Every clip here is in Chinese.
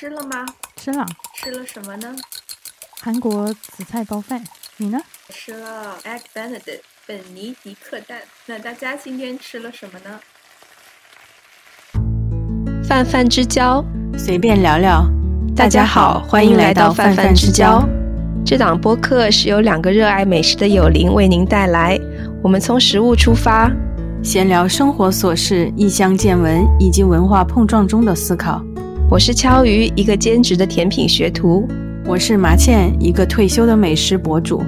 吃了吗？吃了，吃了什么呢？韩国紫菜包饭。你呢？吃了 egg benedict 本尼迪克蛋。那大家今天吃了什么呢？泛泛之交，随便聊聊。大家好，欢迎来到泛泛之交。这档播客是由两个热爱美食的友邻为您带来。我们从食物出发，闲聊生活琐事、异乡见闻以及文化碰撞中的思考。我是敲鱼，一个兼职的甜品学徒。我是麻茜，一个退休的美食博主。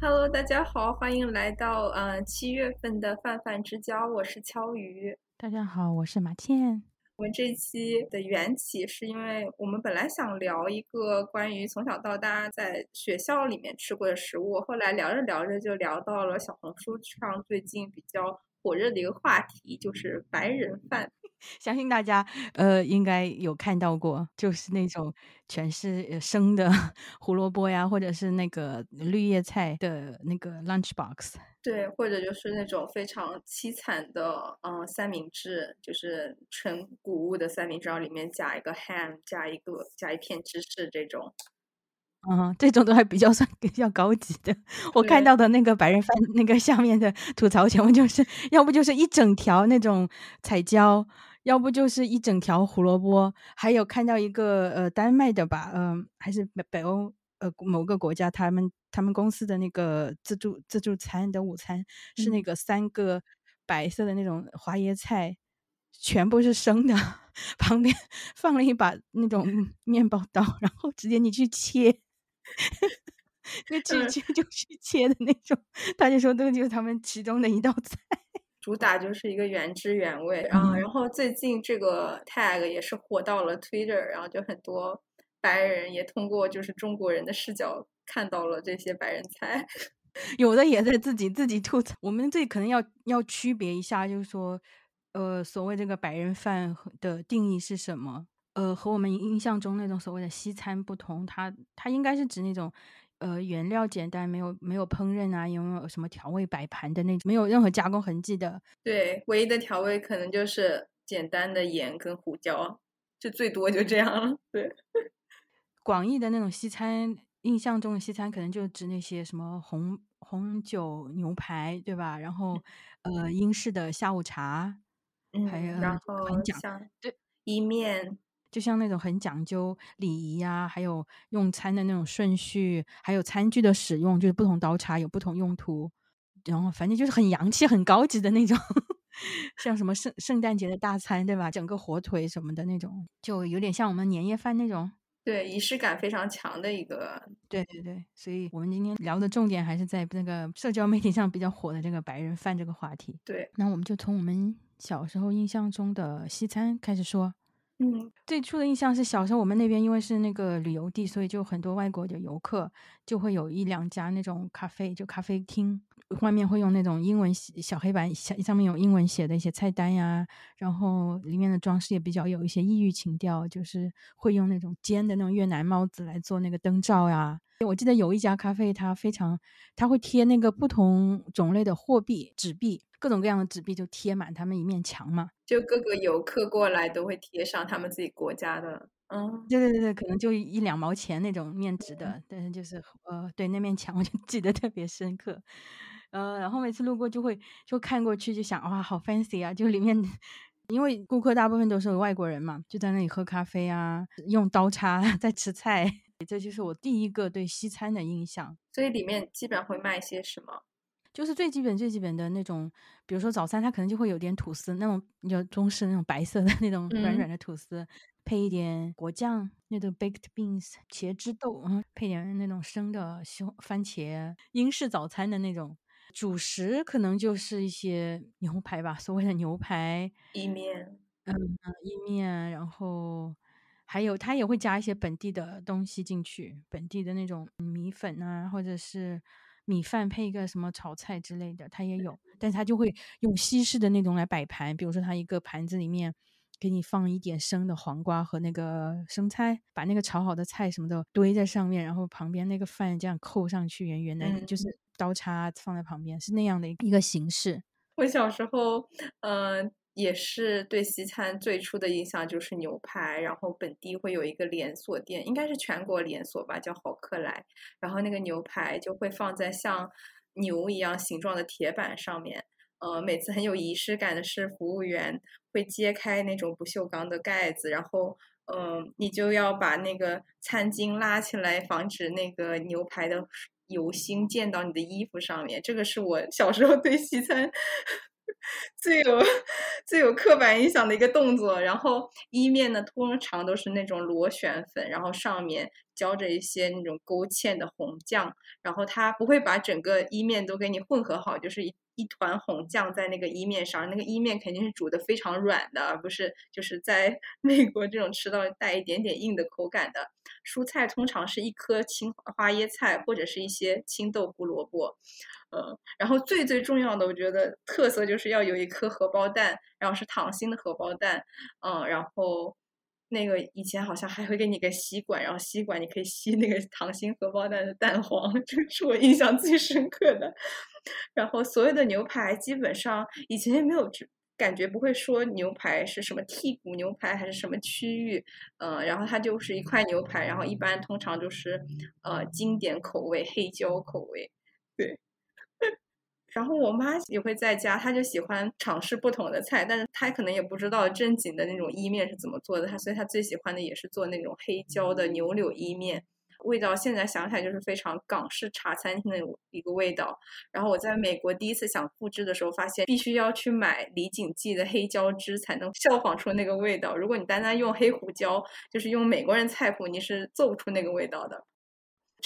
Hello，大家好，欢迎来到呃七月份的泛泛之交。我是敲鱼。大家好，我是麻茜。我们这期的缘起是因为我们本来想聊一个关于从小到大在学校里面吃过的食物，后来聊着聊着就聊到了小红书上最近比较火热的一个话题，就是白人饭。相信大家呃应该有看到过，就是那种全是生的 胡萝卜呀，或者是那个绿叶菜的那个 lunch box。对，或者就是那种非常凄惨的嗯三明治，就是纯谷物的三明治，然后里面加一个 ham，加一个加一片芝士这种。嗯，这种都还比较算比较高级的。我看到的那个白人饭那个下面的吐槽全部就是要不就是一整条那种彩椒，要不就是一整条胡萝卜，还有看到一个呃丹麦的吧，嗯，还是北北欧呃某个国家他们他们公司的那个自助自助餐的午餐是那个三个白色的那种花椰菜，全部是生的，旁边放了一把那种面包刀，然后直接你去切。那直接就去切的那种，他就说这个就是他们其中的一道菜，主打就是一个原汁原味啊。然后最近这个 tag 也是火到了 Twitter，然后就很多白人也通过就是中国人的视角看到了这些白人菜，有的也在自己自己吐槽。我们这可能要要区别一下，就是说，呃，所谓这个白人饭的定义是什么？呃，和我们印象中那种所谓的西餐不同，它它应该是指那种，呃，原料简单，没有没有烹饪啊，也没有什么调味摆盘的那种，没有任何加工痕迹的。对，唯一的调味可能就是简单的盐跟胡椒，就最多就这样了。对，广义的那种西餐，印象中的西餐可能就指那些什么红红酒牛排，对吧？然后呃，英式的下午茶，嗯，还有然后很讲像对意面。就像那种很讲究礼仪呀，还有用餐的那种顺序，还有餐具的使用，就是不同刀叉有不同用途，然后反正就是很洋气、很高级的那种，像什么圣圣诞节的大餐，对吧？整个火腿什么的那种，就有点像我们年夜饭那种，对，仪式感非常强的一个。对对对，所以我们今天聊的重点还是在那个社交媒体上比较火的这个白人饭这个话题。对，那我们就从我们小时候印象中的西餐开始说。嗯，最初的印象是小时候我们那边因为是那个旅游地，所以就很多外国的游客就会有一两家那种咖啡，就咖啡厅，外面会用那种英文小黑板，上上面有英文写的一些菜单呀，然后里面的装饰也比较有一些异域情调，就是会用那种尖的那种越南帽子来做那个灯罩呀。我记得有一家咖啡，它非常，它会贴那个不同种类的货币纸币。各种各样的纸币就贴满他们一面墙嘛，就各个游客过来都会贴上他们自己国家的，嗯，对对对对，可能就一两毛钱那种面值的，但是就是呃，对那面墙我就 记得特别深刻，呃，然后每次路过就会就看过去就想哇，好 fancy 啊，就里面因为顾客大部分都是外国人嘛，就在那里喝咖啡啊，用刀叉 在吃菜，这就是我第一个对西餐的印象。所以里面基本上会卖些什么？就是最基本、最基本的那种，比如说早餐，它可能就会有点吐司，那种就中式那种白色的那种软软的吐司，配一点果酱，那种 baked beans 茄汁豆，嗯，配点那种生的西番茄，英式早餐的那种。主食可能就是一些牛排吧，所谓的牛排意面，嗯，意面，然后还有它也会加一些本地的东西进去，本地的那种米粉啊，或者是。米饭配一个什么炒菜之类的，它也有，但是它就会用西式的那种来摆盘，比如说它一个盘子里面给你放一点生的黄瓜和那个生菜，把那个炒好的菜什么的堆在上面，然后旁边那个饭这样扣上去，圆圆的，就是刀叉放在旁边，是那样的一个形式。我小时候，嗯，也是对西餐最初的印象就是牛排，然后本地会有一个连锁店，应该是全国连锁吧，叫好客来。然后那个牛排就会放在像牛一样形状的铁板上面，呃，每次很有仪式感的是服务员会揭开那种不锈钢的盖子，然后，嗯，你就要把那个餐巾拉起来，防止那个牛排的油星溅到你的衣服上面。这个是我小时候对西餐。最有 最有刻板印象的一个动作，然后意面呢，通常都是那种螺旋粉，然后上面浇着一些那种勾芡的红酱，然后它不会把整个意面都给你混合好，就是一一团红酱在那个意面上，那个意面肯定是煮的非常软的，而不是就是在 美国这种吃到带一点点硬的口感的。蔬菜通常是一颗青花椰菜或者是一些青豆胡萝卜。嗯，然后最最重要的，我觉得特色就是要有一颗荷包蛋，然后是溏心的荷包蛋，嗯，然后那个以前好像还会给你个吸管，然后吸管你可以吸那个溏心荷包蛋的蛋黄，这个是我印象最深刻的。然后所有的牛排基本上以前也没有感觉不会说牛排是什么剔骨牛排还是什么区域，嗯，然后它就是一块牛排，然后一般通常就是呃经典口味黑椒口味，对。然后我妈也会在家，她就喜欢尝试不同的菜，但是她可能也不知道正经的那种意面是怎么做的，她所以她最喜欢的也是做那种黑椒的牛柳意面，味道现在想起来就是非常港式茶餐厅的一个味道。然后我在美国第一次想复制的时候，发现必须要去买李锦记的黑椒汁才能效仿出那个味道，如果你单单用黑胡椒，就是用美国人菜谱，你是做不出那个味道的。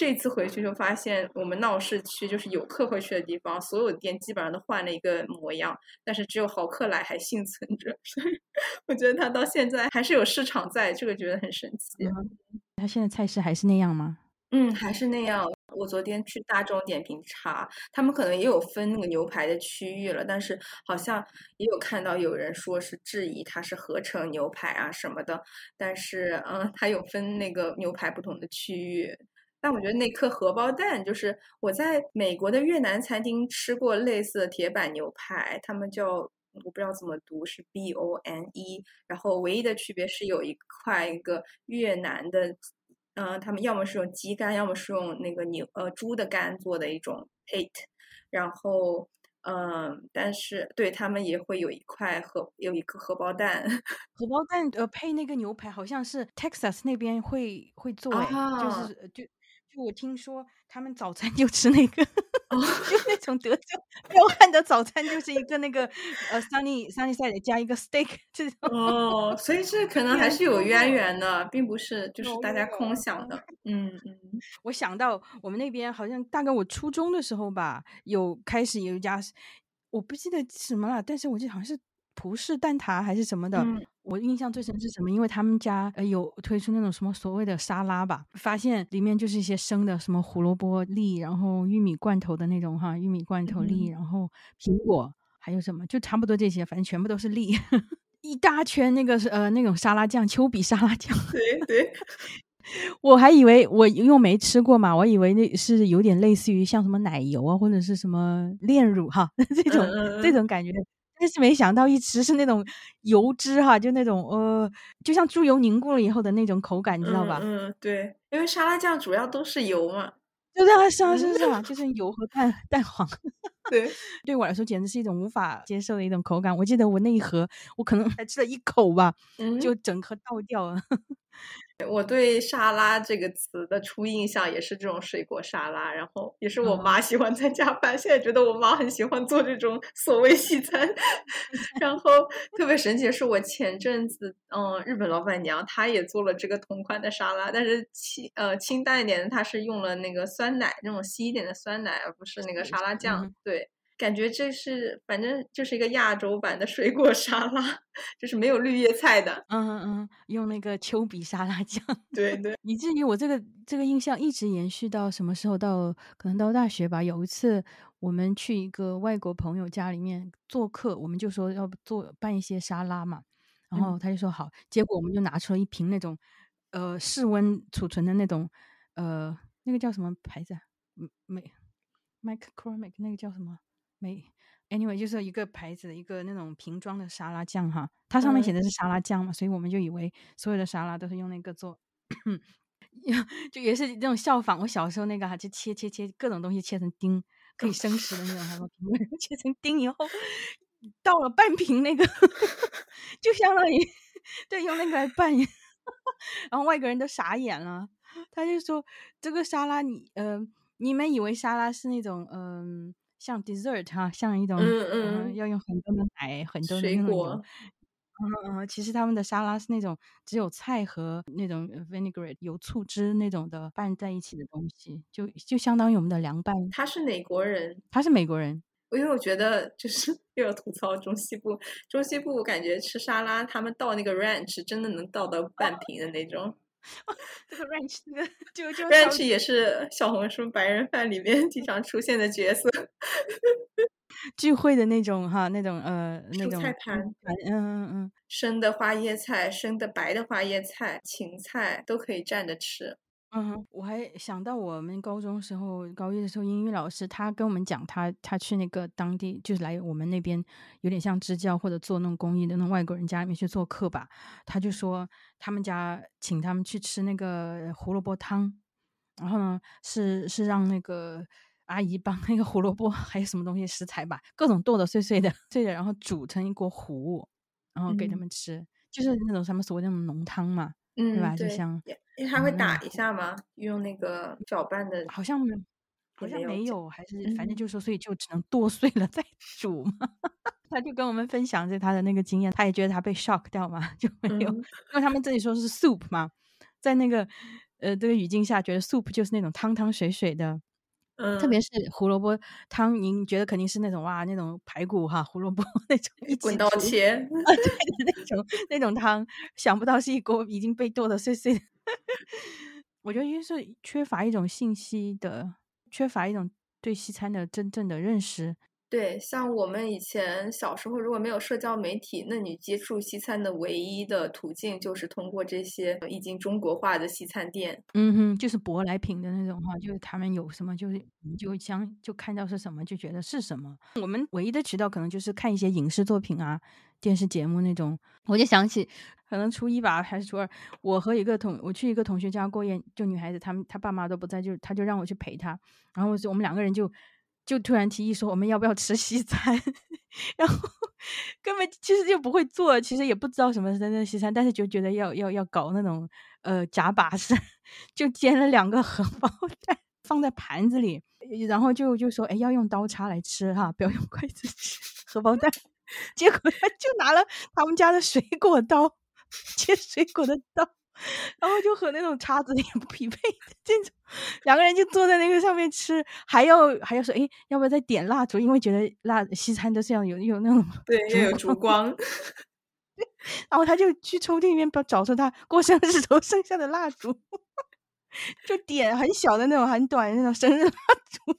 这次回去就发现，我们闹市区就是游客会去的地方，所有店基本上都换了一个模样，但是只有豪客来还幸存着，所以我觉得它到现在还是有市场在，这个觉得很神奇。它现在菜市还是那样吗？嗯，还是那样。我昨天去大众点评查，他们可能也有分那个牛排的区域了，但是好像也有看到有人说是质疑它是合成牛排啊什么的，但是嗯，它有分那个牛排不同的区域。但我觉得那颗荷包蛋，就是我在美国的越南餐厅吃过类似的铁板牛排，他们叫我不知道怎么读，是 B O N E，然后唯一的区别是有一块一个越南的，嗯，他们要么是用鸡肝，要么是用那个牛呃猪的肝做的一种 pate，然后嗯，但是对他们也会有一块荷有一颗荷包蛋，荷包蛋呃配那个牛排，好像是 Texas 那边会会做，就是就。就我听说，他们早餐就吃那个，就那种德州彪悍的早餐，就是一个那个呃，sunny sunny side 加一个 steak 这种。哦，所以这可能还是有渊源的，并不是就是大家空想的。嗯嗯，我想到我们那边好像大概我初中的时候吧，有开始有一家，我不记得什么了，但是我记得好像是。葡式蛋挞还是什么的，我印象最深是什么？因为他们家呃有推出那种什么所谓的沙拉吧，发现里面就是一些生的什么胡萝卜粒，然后玉米罐头的那种哈，玉米罐头粒，然后苹果，还有什么，就差不多这些，反正全部都是粒，一大圈那个是呃那种沙拉酱，丘比沙拉酱。对对，我还以为我因为没吃过嘛，我以为那是有点类似于像什么奶油啊，或者是什么炼乳哈 这种这种感觉。但是没想到一吃是那种油脂哈，就那种呃，就像猪油凝固了以后的那种口感，你知道吧？嗯，对，因为沙拉酱主要都是油嘛，就这样是啊是啊，就是油和蛋蛋黄。对，对我来说简直是一种无法接受的一种口感。我记得我那一盒，我可能 才吃了一口吧，就整颗倒掉了。我对沙拉这个词的初印象也是这种水果沙拉，然后也是我妈喜欢在家拌。现在觉得我妈很喜欢做这种所谓西餐，然后特别神奇的是，我前阵子嗯，日本老板娘她也做了这个同款的沙拉，但是清呃清淡一点的，她是用了那个酸奶那种稀一点的酸奶，而不是那个沙拉酱。对。感觉这是反正就是一个亚洲版的水果沙拉，就是没有绿叶菜的。嗯嗯嗯，用那个丘比沙拉酱。对对，以至于我这个这个印象一直延续到什么时候？到可能到大学吧。有一次我们去一个外国朋友家里面做客，我们就说要做办一些沙拉嘛，然后他就说好。结果我们就拿出了一瓶那种呃室温储存的那种呃那个叫什么牌子？美 Mike Cromik 那个叫什么？美 Anyway，就是一个牌子，一个那种瓶装的沙拉酱哈，它上面写的是沙拉酱嘛，所以我们就以为所有的沙拉都是用那个做，就也是那种效仿我小时候那个哈，就切切切各种东西切成丁，可以生食的那种，哈，切成丁以后倒了半瓶那个，就相当于对用那个来拌，然后外国人都傻眼了，他就说这个沙拉你呃，你们以为沙拉是那种嗯。像 dessert 哈，像一种嗯嗯，要用很多的奶，很多的水果，嗯嗯，其实他们的沙拉是那种只有菜和那种 vinaigrette 有醋汁那种的拌在一起的东西，就就相当于我们的凉拌。他是哪国人？他是美国人，因为我觉得就是 又要吐槽中西部，中西部我感觉吃沙拉，他们倒那个 ranch 真的能倒到半瓶的那种。这个 ranch 这个就就 ranch 也是小红书白人饭里面经常出现的角色。聚会的那种哈，那种呃那种菜盘，嗯嗯嗯，生的花椰菜、生的白的花椰菜、芹菜都可以蘸着吃。嗯，我还想到我们高中时候高一的时候，英语老师他跟我们讲，他他去那个当地，就是来我们那边有点像支教或者做那种公益的那种外国人家里面去做客吧。他就说他们家请他们去吃那个胡萝卜汤，然后呢是是让那个阿姨帮那个胡萝卜 还有什么东西食材吧，各种剁的碎碎的碎的，然后煮成一锅糊，然后给他嗯们吃，就是那种他们所谓那种浓汤嘛，嗯，对吧？就，像他会嗯打一下吗？用那个搅拌的，好像没，好像没有还是反正嗯就是说，所以就只能剁碎了 再煮嘛。他就跟我们分享着他的那个经验，他也觉得他被 shock 掉嘛，就没有，嗯因为他们这里说是 soup 嘛，在那个呃这个语境下，觉得 soup 就是那种汤汤水水的，嗯，特别是胡萝卜汤，您觉得肯定是那种哇那种排骨哈胡萝卜 那种一起滚刀煮切。啊，对的那种那种汤，想不到是一锅已经被剁的碎碎的。我觉得因为是缺乏一种信息的，缺乏一种对西餐的真正的认识。对，像我们以前小时候，如果没有社交媒体，那你接触西餐的唯一的途径就是通过这些已经中国化的西餐店。嗯哼，就是舶来品的那种哈，就是他们有什么，就是就将就看到是什么，就觉得是什么。我们唯一的渠道可能就是看一些影视作品啊、电视节目那种。我就想起，可能初一吧还是初二，我和一个同我去一个同学家过夜，就女孩子，他们她爸妈都不在，就她就让我去陪她，然后就我们两个人就就突然提议说我们要不要吃西餐，然后根本其实就不会做，其实也不知道什么是真正西餐，但是就觉得要要要搞那种呃假把式，就煎了两个荷包蛋放在盘子里，然后就就说哎要用刀叉来吃哈，不要用筷子吃荷包蛋。结果他就拿了他们家的水果刀切水果的刀，然后就和那种叉子 也不匹配的这种，两个人就坐在那个上面吃，还要还要说，哎，要不要再点蜡烛？因为觉得蜡西餐都是要有有那种 对，要有烛光。然后他就去抽屉里面找找出他过生日时候剩下的蜡烛，就点很小的那种很短的那种生日蜡烛，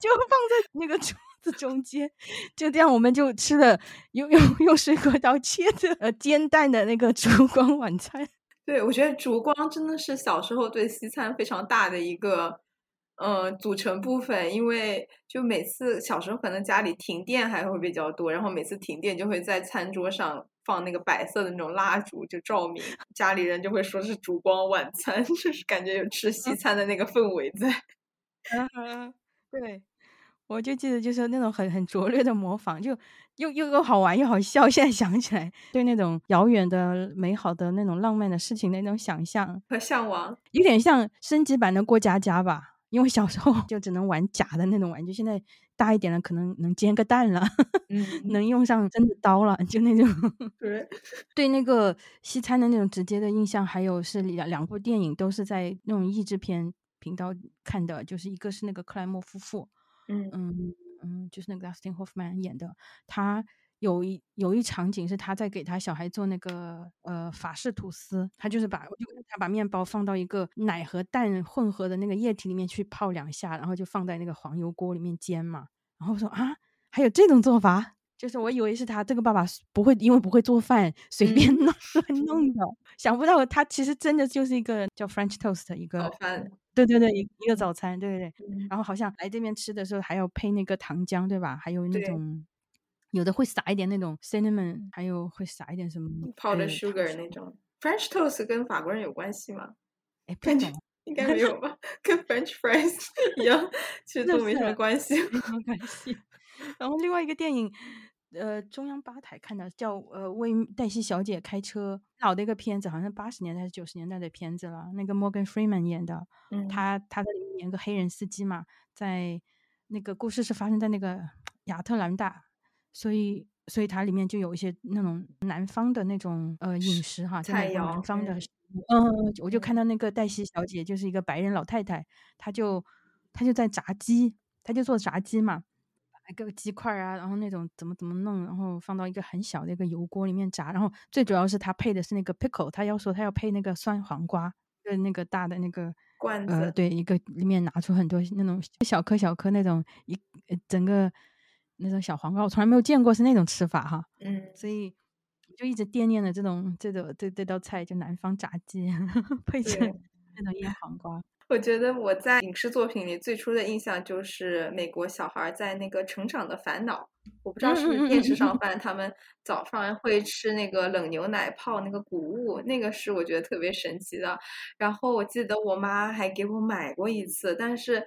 就放在那个桌子中间，就这样我们就吃了用用用水果刀切的呃煎蛋的那个烛光晚餐。对，我觉得烛光真的是小时候对西餐非常大的一个，呃，组成部分。因为就每次小时候可能家里停电还会比较多，然后每次停电就会在餐桌上放那个白色的那种蜡烛，就照明，家里人就会说是烛光晚餐，就是感觉有吃西餐的那个氛围在。嗯，对，我就记得就是那种很很拙劣的模仿，就又又又好玩又好笑。现在想起来，对那种遥远的、美好的那种浪漫的事情的那种想象，和向往，有点像升级版的过家家吧。因为小时候 就只能玩假的那种玩具，现在大一点了，可能能煎个蛋了，嗯，能用上真的刀了，就那种。对，对那个西餐的那种直接的印象，还有是两两部电影都是在那种译制片频道看的，就是一个是那个克莱默夫妇，嗯。嗯嗯，就是那个 Dustin Hoffman 演的，他有一有一场景是他在给他小孩做那个呃法式吐司，他就是把就他把面包放到一个奶和蛋混合的那个液体里面去泡两下，然后就放在那个黄油锅里面煎嘛。然后我说啊，还有这种做法，就是我以为是他这个爸爸不会因为不会做饭随便。乱弄的，想不到他其实真的就是一个叫 French toast 的一个对对对，一一个早餐，对对对。嗯然后好像来这边吃的时候还要配那个糖浆，对吧？还有那种有的会撒一点那种 cinnamon，还有会撒一点什么泡的呃 sugar 那种。French toast 跟法国人有关系吗？哎，不感觉懂，应 该没有吧，跟 French fries 一样，其实都没什么关系。没什么关系。然后另外一个电影，呃，中央八台看的叫呃为黛西小姐开车，老的一个片子，好像八十年代还是九十年代的片子了。那个 Morgan Freeman 演的，嗯他他在里面演个黑人司机嘛，在那个故事是发生在那个亚特兰大，所以所以它里面就有一些那种南方的那种呃饮食哈，菜肴南方的嗯我就看嗯到那个黛西小姐就是一个白人老太太，她就她就在炸鸡，她就做炸鸡嘛。一个鸡块啊，然后那种怎么怎么弄，然后放到一个很小的一个油锅里面炸，然后最主要是他配的是那个 pickle，他要说他要配那个酸黄瓜，跟那个大的那个罐呃，子。对，一个里面拿出很多那种小颗小颗那种一呃整个那种小黄瓜，我从来没有见过是那种吃法哈，嗯，所以我就一直惦念着这种这种这这道菜，就南方炸鸡 配着那种腌黄瓜。我觉得我在影视作品里最初的印象就是美国小孩在那个《成长的烦恼》，我不知道是不是电视上放，他们早上会吃那个冷牛奶泡那个谷物，那个是我觉得特别神奇的。然后我记得我妈还给我买过一次，但是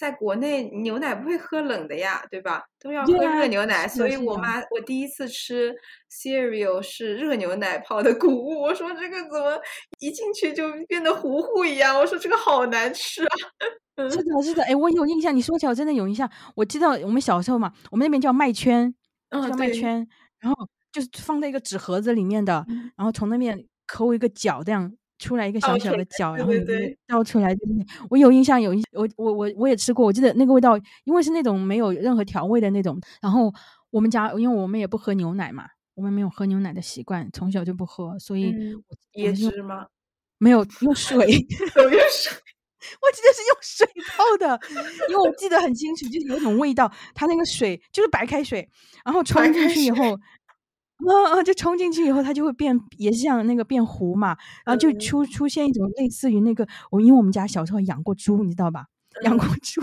在国内牛奶不会喝冷的呀，对吧？都要喝热牛奶，是所以我妈我第一次吃 cereal 是热牛奶泡的谷物，我说这个怎么一进去就变得糊糊一样？我说这个好难吃啊！是的，是的，哎，我有印象，你说起来我真的有印象。我记得我们小时候嘛，我们那边叫麦圈，嗯，叫麦对，圈，然后就是放在一个纸盒子里面的，嗯然后从那边抠一个角，这样出来一个小小的角，对然后倒出来。我有印象，有印，我我我我也吃过，我记得那个味道，因为是那种没有任何调味的那种。然后我们家，因为我们也不喝牛奶嘛，我们没有喝牛奶的习惯，从小就不喝，所以椰汁吗？没有 用水。有没有水？我记得是用水泡的，因为我记得很清楚，就是有一种味道，它那个水就是白开水，然后冲进去以后，嗯嗯，就冲进去以后，它就会变，也是像那个变糊嘛，然后就嗯出出现一种类似于那个，我因为我们家小时候养过猪，你知道吧？养过猪，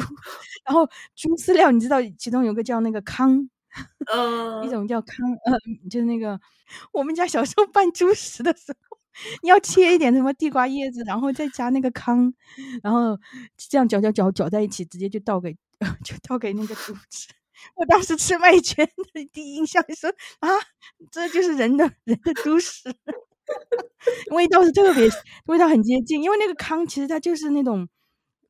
然后猪饲料，你知道其中有个叫那个糠，嗯，一种叫糠，呃，就是那个我们家小时候拌猪食的时候，你要切一点什么地瓜叶子，然后再加那个糠，然后这样搅搅搅搅在一起，直接就倒给 就倒给那个猪吃。我当时吃麦圈的第一印象说啊，这就是人的人的猪食，味道是特别味道很接近，因为那个糠其实它就是那种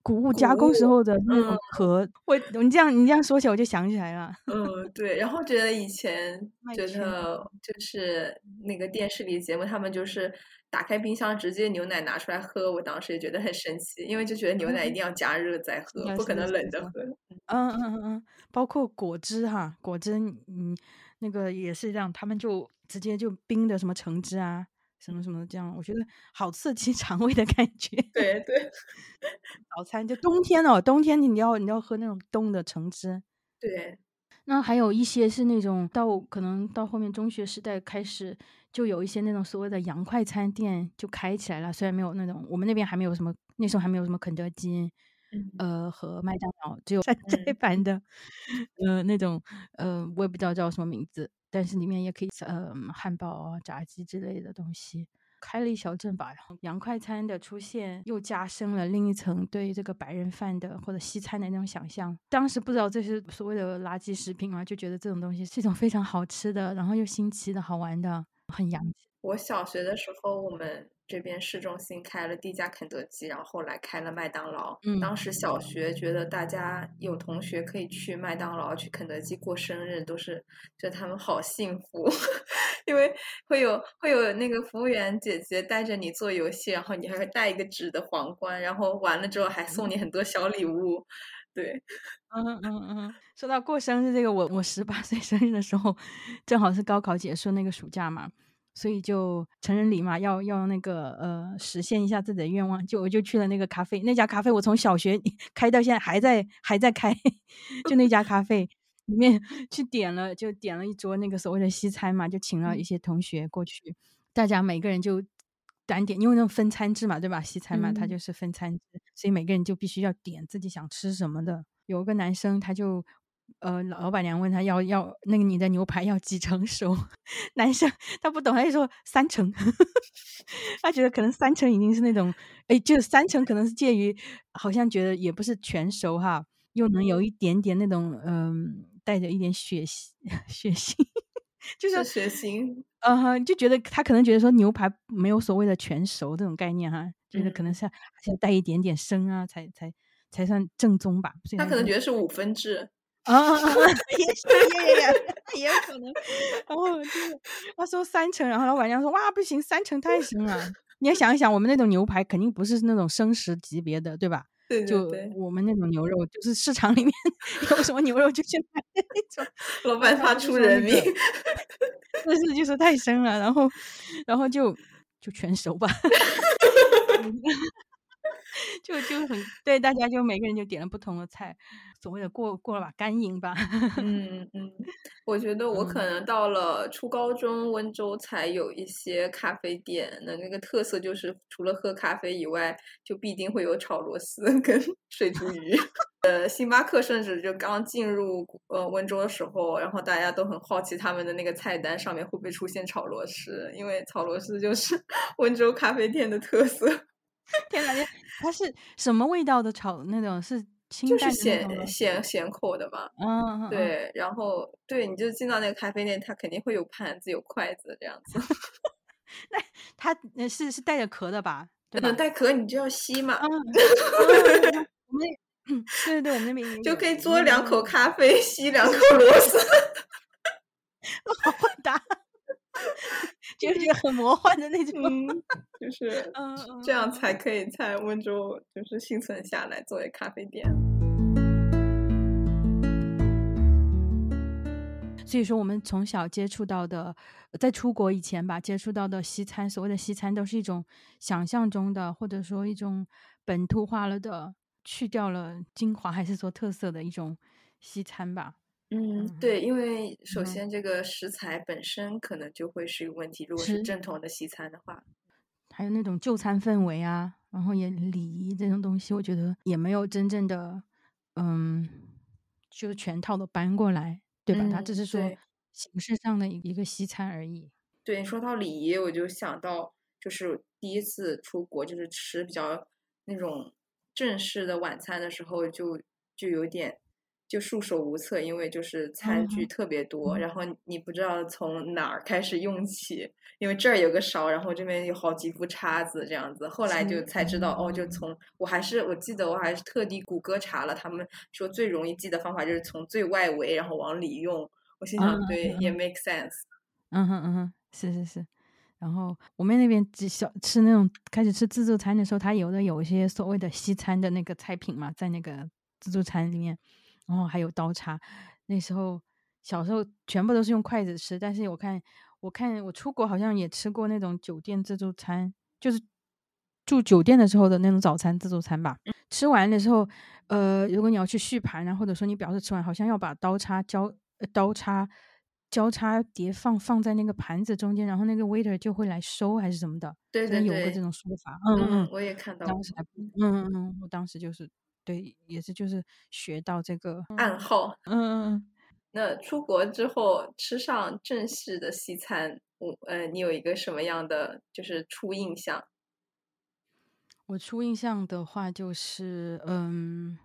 谷物加工时候的那种嗯壳。我你这样你这样说起来，我就想起来了。嗯，对，然后觉得以前觉得就是那个电视里节目，他们就是打开冰箱直接牛奶拿出来喝，我当时也觉得很神奇，因为就觉得牛奶一定要加热再喝，的不可能冷着喝。嗯嗯嗯嗯，包括果汁哈，果汁嗯，那个也是这样，他们就直接就冰的什么橙汁啊，什么什么这样，我觉得好刺激 肠胃的感觉。对对 早餐就冬天哦，冬天你要你要喝那种冻的橙汁。对，那还有一些是那种到可能到后面中学时代开始，就有一些那种所谓的洋快餐店就开起来了。虽然没有那种我们那边还没有什么，那时候还没有什么肯德基，嗯呃和麦当劳，只有山 寨嗯版的，呃那种呃我也不知道叫什么名字，但是里面也可以呃汉堡啊、炸鸡之类的东西。开了一小阵吧，洋快餐的出现又加深了另一层对这个白人饭的或者西餐的那种想象。当时不知道这是所谓的垃圾食品啊，就觉得这种东西是一种非常好吃的，然后又新奇的好玩的，很洋气。我小学的时候，我们这边市中心开了第一家肯德基，然后后来开了麦当劳。嗯当时小学觉得大家有同学可以去麦当劳、去肯德基过生日，都是觉得他们好幸福，因为会有会有那个服务员姐姐带着你做游戏，然后你还会带一个纸的皇冠，然后完了之后还送你很多小礼物。对，嗯嗯嗯，说到过生日这个，我我十八岁生日的时候，正好是高考结束那个暑假嘛，所以就成人礼嘛，要要那个呃实现一下自己的愿望，就我就去了那个咖啡，那家咖啡我从小学 开到现在还在还在开，就那家咖啡里面 去点了，就点了一桌那个所谓的西餐嘛，就请了一些同学过去，大家每个人就单点，因为那种分餐制嘛，对吧？西餐嘛，它嗯就是分餐制，所以每个人就必须要点自己想吃什么的。有个男生他就。呃，老老板娘问他要要那个你的牛排要几成熟？男生他不懂，他就说三成，他觉得可能三成已经是那种，哎，就三成可能是介于，好像觉得也不是全熟哈，又能有一点点那种，嗯、带着一点血腥 血腥，就是是血腥，嗯哼，就觉得他可能觉得说牛排没有所谓的全熟这种概念哈，就是可能是要还是要带一点点生啊，才才才算正宗吧。他可能觉得是五分制，啊！也是，也也也也有可能。然后就是他说三成，然后老板娘说哇不行，三成太生了。你要想一想，我们那种牛排肯定不是那种生食级别的，对吧？对就，我们那种牛肉，就是市场里面有什么牛肉就去买那种。老板发出人命，但是就是太生了，然后然后就就全熟吧。就就很对，大家就每个人就点了不同的菜，所谓的过过了把干瘾吧。嗯嗯，我觉得我可嗯能到了初高中，温州才有一些咖啡店的那个特色，就是除了喝咖啡以外，就必定会有炒螺丝 跟水煮鱼。呃，星巴克甚至就刚进入呃温州的时候，然后大家都很好奇他们的那个菜单上面会不会出现炒螺丝，因为炒螺丝就是 温州咖啡店的特色。天哪，它是什么味道的炒那种？是清就是咸咸咸口的吧，嗯，对，然后对，你就进到那个咖啡店，它肯定会有盘子、有筷子这样子。那它呃是是带着壳的吧？对吧嗯，？带壳你就要吸嘛，我们对对对，我们那边 就可以嘬两口咖啡，吸两口螺丝。好混搭，就是很魔幻的那种。嗯，就是嗯嗯这样才可以在温州就是幸存下来，作为咖啡店。所以说，我们从小接触到的，在出国以前吧，接触到的西餐，所谓的西餐，都是一种想象中的，或者说一种本土化了的，去掉了精华，还是说特色的一种西餐吧。嗯，对，因为首嗯先这个食材本身可能就会是一个问题，如果是是正统的西餐的话，还有那种就餐氛围啊，然后也礼仪这种东西，我觉得也没有真正的，嗯，就是全套的搬过来，对吧？它嗯只是说形式上的一一个西餐而已。对，说到礼仪，我就想到，就是第一次出国，就是吃比较那种正式的晚餐的时候就，就有点就束手无策，因为就是餐具嗯特别多，嗯然后你不知道从哪儿开始用起，因为这儿有个勺，然后这边有好几副叉子这样子，后来就才知道，哦，就嗯从我还是我记得我还是特地谷歌查了，他们说最容易记的方法就是从最外围然后往里用。我心想，嗯对，也嗯 make sense。嗯哼嗯哼，是是是。然后我们那边只小吃那种开始吃自助餐的时候，他有的有一些所谓的西餐的那个菜品嘛，在那个自助餐里面，然后还有刀叉。那时候小时候全部都是用筷子吃，但是我看我看我出国好像也吃过那种酒店自助餐，就是住酒店的时候的那种早餐自助餐吧。吃完的时候，呃，如果你要去续盘然后，或者说你表示吃完，好像要把刀叉交呃刀叉交叉叠放放在那个盘子中间，然后那个 waiter 就会来收还是什么的，对对对有过这种说法。嗯嗯嗯，我也看到当时还嗯嗯嗯，我当时就是对，也是就是学到这个。暗号。嗯。那出国之后吃上正式的西餐，我呃，你有一个什么样的就是初印象？我初印象的话就是，嗯，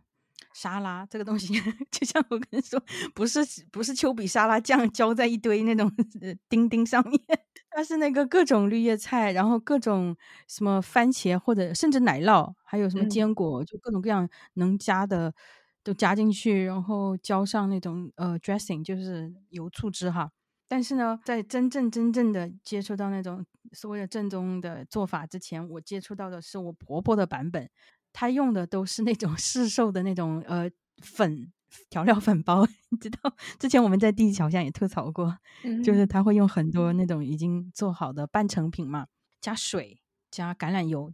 沙拉这个东西，就像我跟你说，不是不是丘比沙拉酱浇在一堆那种呃丁丁上面，它是那个各种绿叶菜，然后各种什么番茄或者甚至奶酪，还有什么嗯坚果，就各种各样能加的都加进去，然后浇上那种呃 dressing，就是油醋汁哈。但是呢，在真正真正的接触到那种所谓的正宗的做法之前，我接触到的是我婆婆的版本，她用的都是那种市售的那种呃粉调料粉包，你知道？之前我们在第一好像也吐槽过，就是他会用很多那种已经做好的半成品嘛，加水、加橄榄油、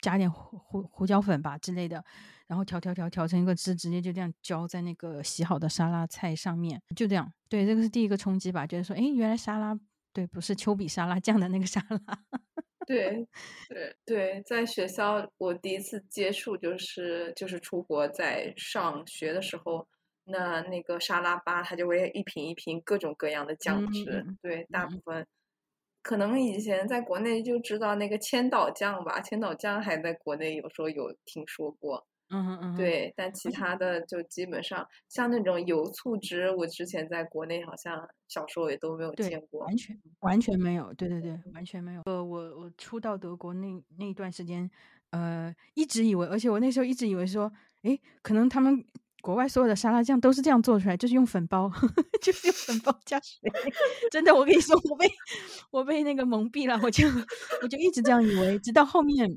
加点胡胡胡椒粉吧之类的，然后调调调调成一个汁，直接就这样浇在那个洗好的沙拉菜上面，就这样。对，这个是第一个冲击吧，觉得说，哎，原来沙拉对，不是丘比沙拉酱的那个沙拉。对对对，在学校我第一次接触就是就是出国在上学的时候，那那个沙拉吧它就会一瓶一瓶各种各样的酱汁，对，大部分可能以前在国内就知道那个千岛酱吧，千岛酱还在国内有时候有听说过。嗯嗯，对，但其他的就基本上像那种油醋汁，我之前在国内好像小时候也都没有见过，完全完全没有，对对对，完全没有。呃，我我初到德国那那一段时间，呃，一直以为，而且我那时候一直以为说，诶，可能他们国外所有的沙拉酱都是这样做出来，就是用粉包，就是用粉包加水。真的，我跟你说，我被 我被那个蒙蔽了，我就我就一直这样以为，直到后面。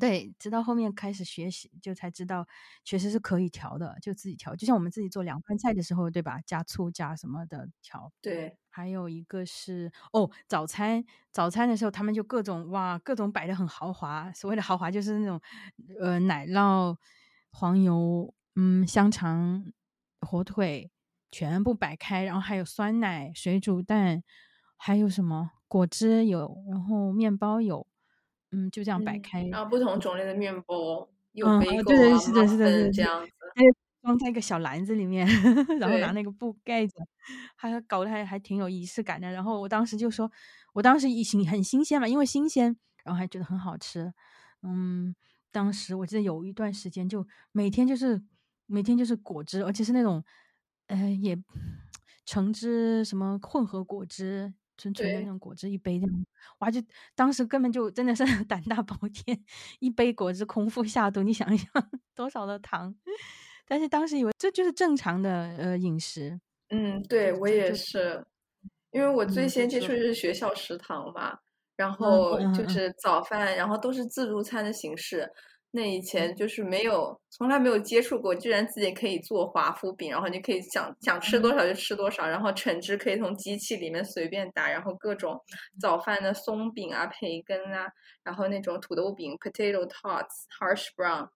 对，直到后面开始学习，就才知道确实是可以调的，就自己调。就像我们自己做凉拌菜的时候，对吧？加醋加什么的调。对，还有一个是哦，早餐早餐的时候，他们就各种哇，各种摆的很豪华。所谓的豪华就是那种呃奶酪、黄油、嗯香肠、火腿全部摆开，然后还有酸奶、水煮蛋，还有什么果汁有，然后面包有。嗯，就这样摆开，然后不同种类的面包，有对对是的是的是的，这样子，装在一个小篮子里面，然后拿那个布盖着，还搞得还还挺有仪式感的。然后我当时就说，我当时一新很新鲜嘛，因为新鲜，然后还觉得很好吃。嗯，当时我记得有一段时间，就每天就是每天就是果汁，而且是那种，呃，也 橙汁什么混合果汁。纯纯的那种果汁一杯这样，哇！就当时根本就真的是 胆大包天，一杯果汁空腹下肚，你想一想多少的糖？但是当时以为这就是正常的呃饮食。嗯，对我也是，因为我最先接触的是学校食堂嘛，然后就是早饭，然后都是自助餐的形式。那以前就是没有，从来没有接触过，居然自己可以做华夫饼，然后你可以想想吃多少就吃多少，然后橙汁可以从机器里面随便打，然后各种早饭的松饼啊、培根啊，然后那种土豆饼 （potato tots, harsh brown），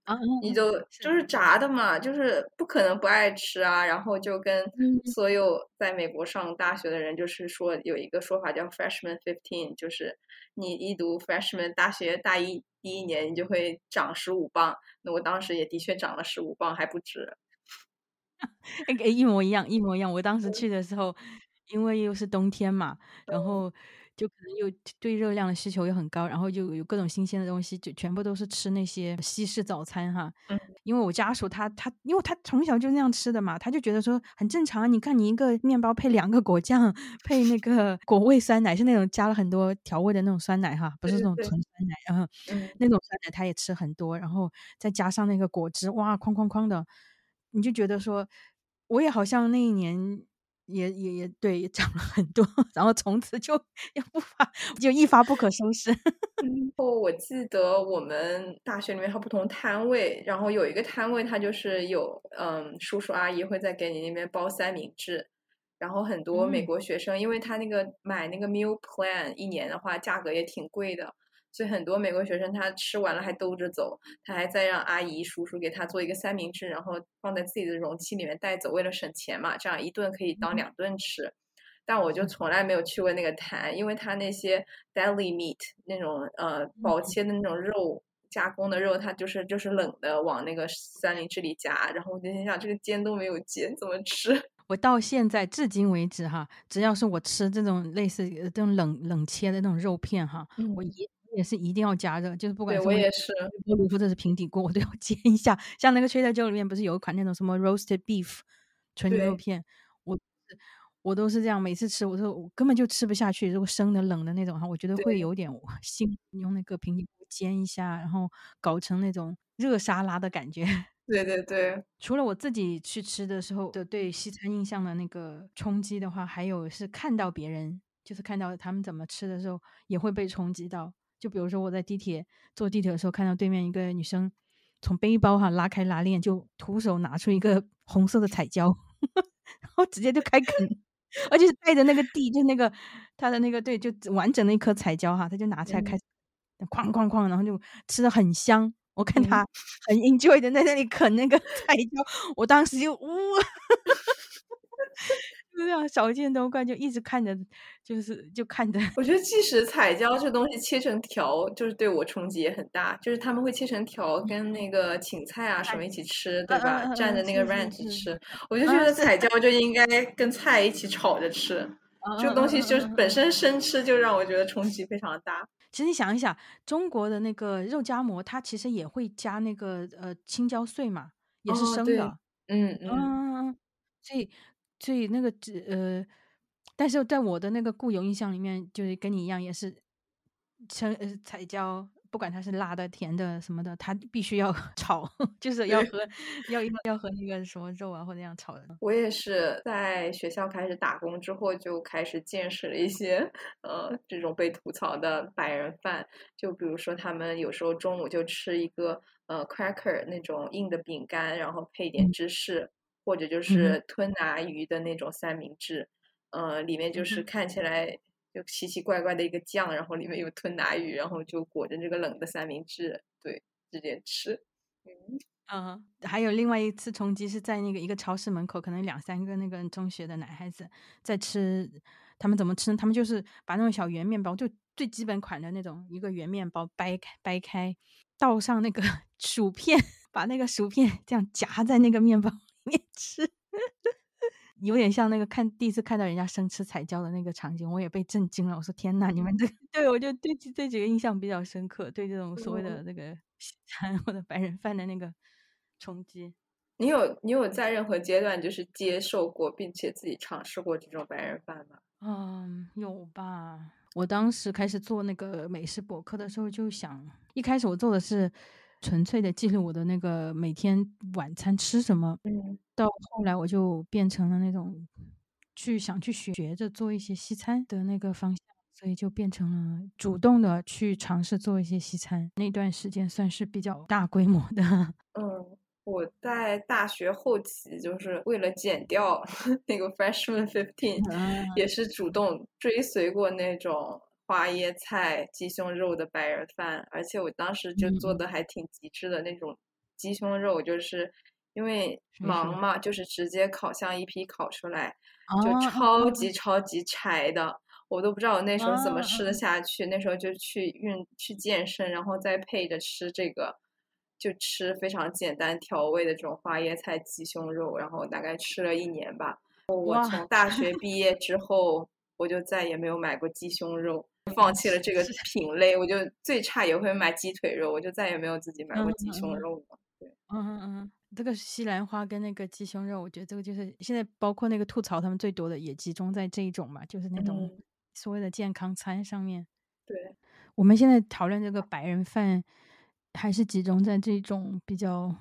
你就就是炸的嘛，就是不可能不爱吃啊。然后就跟所有在美国上大学的人，就是说有一个说法叫 freshman fifteen，就是你一读 freshman 大学大一。第一年你就会长十五磅，那我当时也的确长了十五磅，还不止。哎，一模一样，一模一样。我当时去的时候，因为又是冬天嘛，然后。就可能又对热量的需求又很高，然后就有各种新鲜的东西，就全部都是吃那些西式早餐哈。嗯，因为我家属他他，因为他从小就那样吃的嘛，他就觉得说很正常。你看你一个面包配两个果酱，配那个果味酸奶，是那种加了很多调味的那种酸奶哈，不是那种纯酸奶。然后那种酸奶他也吃很多，然后再加上那个果汁，哇，哐哐哐的，你就觉得说，我也好像那一年。也也也对，也讲了很多，然后从此就要不发，就一发不可收拾。然后我记得我们大学里面有不同摊位，然后有一个摊位，它就是有嗯叔叔阿姨会在给你那边包三明治，然后很多美国学生，因为他那个买那个 meal plan 一年的话，价格也挺贵的。所以很多美国学生他吃完了还兜着走，他还在让阿姨叔叔给他做一个三明治，然后放在自己的容器里面带走，为了省钱嘛，这样一顿可以当两顿吃。但我就从来没有去过那个摊，因为他那些 deli meat 那种呃薄切的那种肉加工的肉，它就是就是冷的往那个三明治里夹，然后我就心想这个煎都没有煎，怎么吃？我到现在至今为止哈，只要是我吃这种类似这种冷冷切的那种肉片哈，我一。也是一定要加热，就是不管我也是锅炉或者是平底锅，我都要 煎一下。像那个 Trader Joe 里面不是有一款那种什么 roasted beef 纯牛肉片，我我都是这样，每次吃我说我根本就吃不下去，如果生的冷的那种哈，我觉得会有点腥。用那个平底锅煎一下，然后搞成那种热沙拉的感觉。对对对，除了我自己去吃的时候的对西餐印象的那个冲击的话，还有是看到别人，就是看到他们怎么吃的时候，也会被冲击到。就比如说我在地铁坐地铁的时候，看到对面一个女生从背包哈拉开拉链，就徒手拿出一个红色的彩椒，然后直接就开啃，而且是带着那个地，就那个他的那个对，就完整的一颗彩椒哈，他就拿出来开始哐哐哐，然后就吃的很香。我看他 很 enjoy 的在那里啃那个 彩椒，我当时就呜，这样少见多怪，就一直看着，就是就看着。我觉得即使彩椒这东西切成条，就是对我冲击也很大。就是他们会切成条，跟那个芹菜啊什么一起吃，对吧？蘸着那个 ranch 吃，我就觉得彩椒就应该跟菜一起炒着吃。这个东西就是本身生吃就让我觉得冲击非常的大。其实你想一想，中国的那个肉夹馍，它其实也会加那个呃青椒碎嘛，也是生的。嗯嗯。所以，所以那个呃，但是在我的那个固有印象里面，就是跟你一样，也是成呃彩椒。不管它是辣的、甜的什么的，它必须要 炒，就是要和要要和那个什么肉啊或者那样炒的。我也是在学校开始打工之后，就开始见识了一些呃这种被吐槽的白人饭。就比如说，他们有时候中午就吃一个呃 cracker 那种硬的饼干，然后配点芝士，或者就是吞拿鱼的那种三明治，呃，里面就是看起来。就奇奇怪怪的一个酱，然后里面有吞拿鱼，然后就裹着这个冷的三明治，对，直接吃。嗯，还有另外一次冲击是在那个一个超市门口，可能两三个那个中学的男孩子在吃，他们怎么吃？他们就是把那种小圆面包，就最基本款的那种一个圆面包掰开，掰开，倒上那个 薯片，把那个薯片这样夹在那个面包里面吃。有点像那个看第一次看到人家生吃彩椒的那个场景，我也被震惊了。我说天呐，你们这对我就对这几个印象比较深刻，对这种所谓的那个西餐或者白人饭的那个冲击。你有你有在任何阶段就是接受过并且自己尝试过这种白人饭吗？嗯，有吧。我当时开始做那个美食博客的时候，就想一开始我做的是。纯粹的记录我的那个每天晚餐吃什么，嗯，到后来我就变成了那种去想去学着做一些西餐的那个方向，所以就变成了主动的去尝试做一些西餐。那段时间算是比较大规模的。嗯，我在大学后期就是为了减掉 那个 freshman fifteen，也是主动追随过那种。花椰菜鸡胸肉的白人饭，而且我当时就做的还挺极致的那种鸡胸肉，就是因为忙嘛，就是直接烤箱一批烤出来，就超级超级柴的，我都不知道我那时候怎么吃得下去。那时候就去运去健身，然后再配着吃这个，就吃非常简单调味的这种花椰菜鸡胸肉，然后大概吃了一年吧。我从大学毕业之后，我就再也没有买过鸡胸肉。放弃了这个品类，我就最差也会买鸡腿肉，我就再也没有自己买过鸡胸肉了。对，嗯嗯嗯，这个西兰花跟那个鸡胸肉，我觉得这个就是现在包括那个吐槽他们最多的，也集中在这一种嘛，就是那种所谓的健康餐上面。对，我们现在讨论这个白人饭，还是集中在这种比较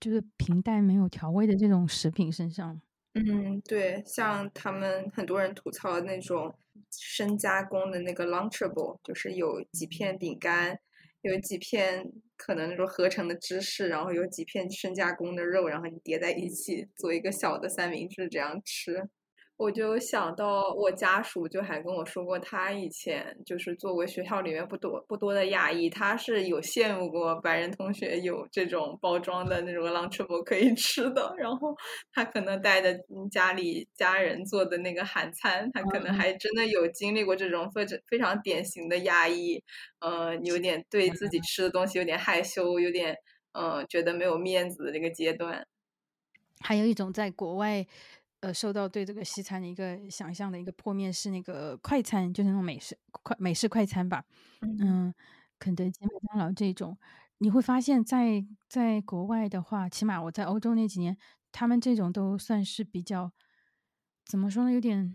就是平淡没有调味的这种食品身上。嗯，对，像他们很多人吐槽的那种深加工的那个 Lunchable，就是有几片饼干，有几片可能那种合成的芝士，然后有几片深加工的肉，然后你叠在一起做一个小的三明治这样吃。我就想到我家属就还跟我说过，他以前就是作为学校里面不多不多的亚裔，他是有羡慕过白人同学有这种包装的那种 lunchable 可以吃的。然后他可能带着家里家人做的那个韩餐，他可能还真的有经历过这种非常非常典型的亚裔，呃，有点对自己吃的东西有点害羞，有点嗯觉得没有面子的这个阶段。还有一种在国外。呃，受到对这个西餐的一个想象的一个破灭是那个快餐，就是那种美式快美式快餐吧。嗯，肯德基、麦当劳这种，你会发现在在国外的话，起码我在欧洲那几年，他们这种都算是比较怎么说呢？有点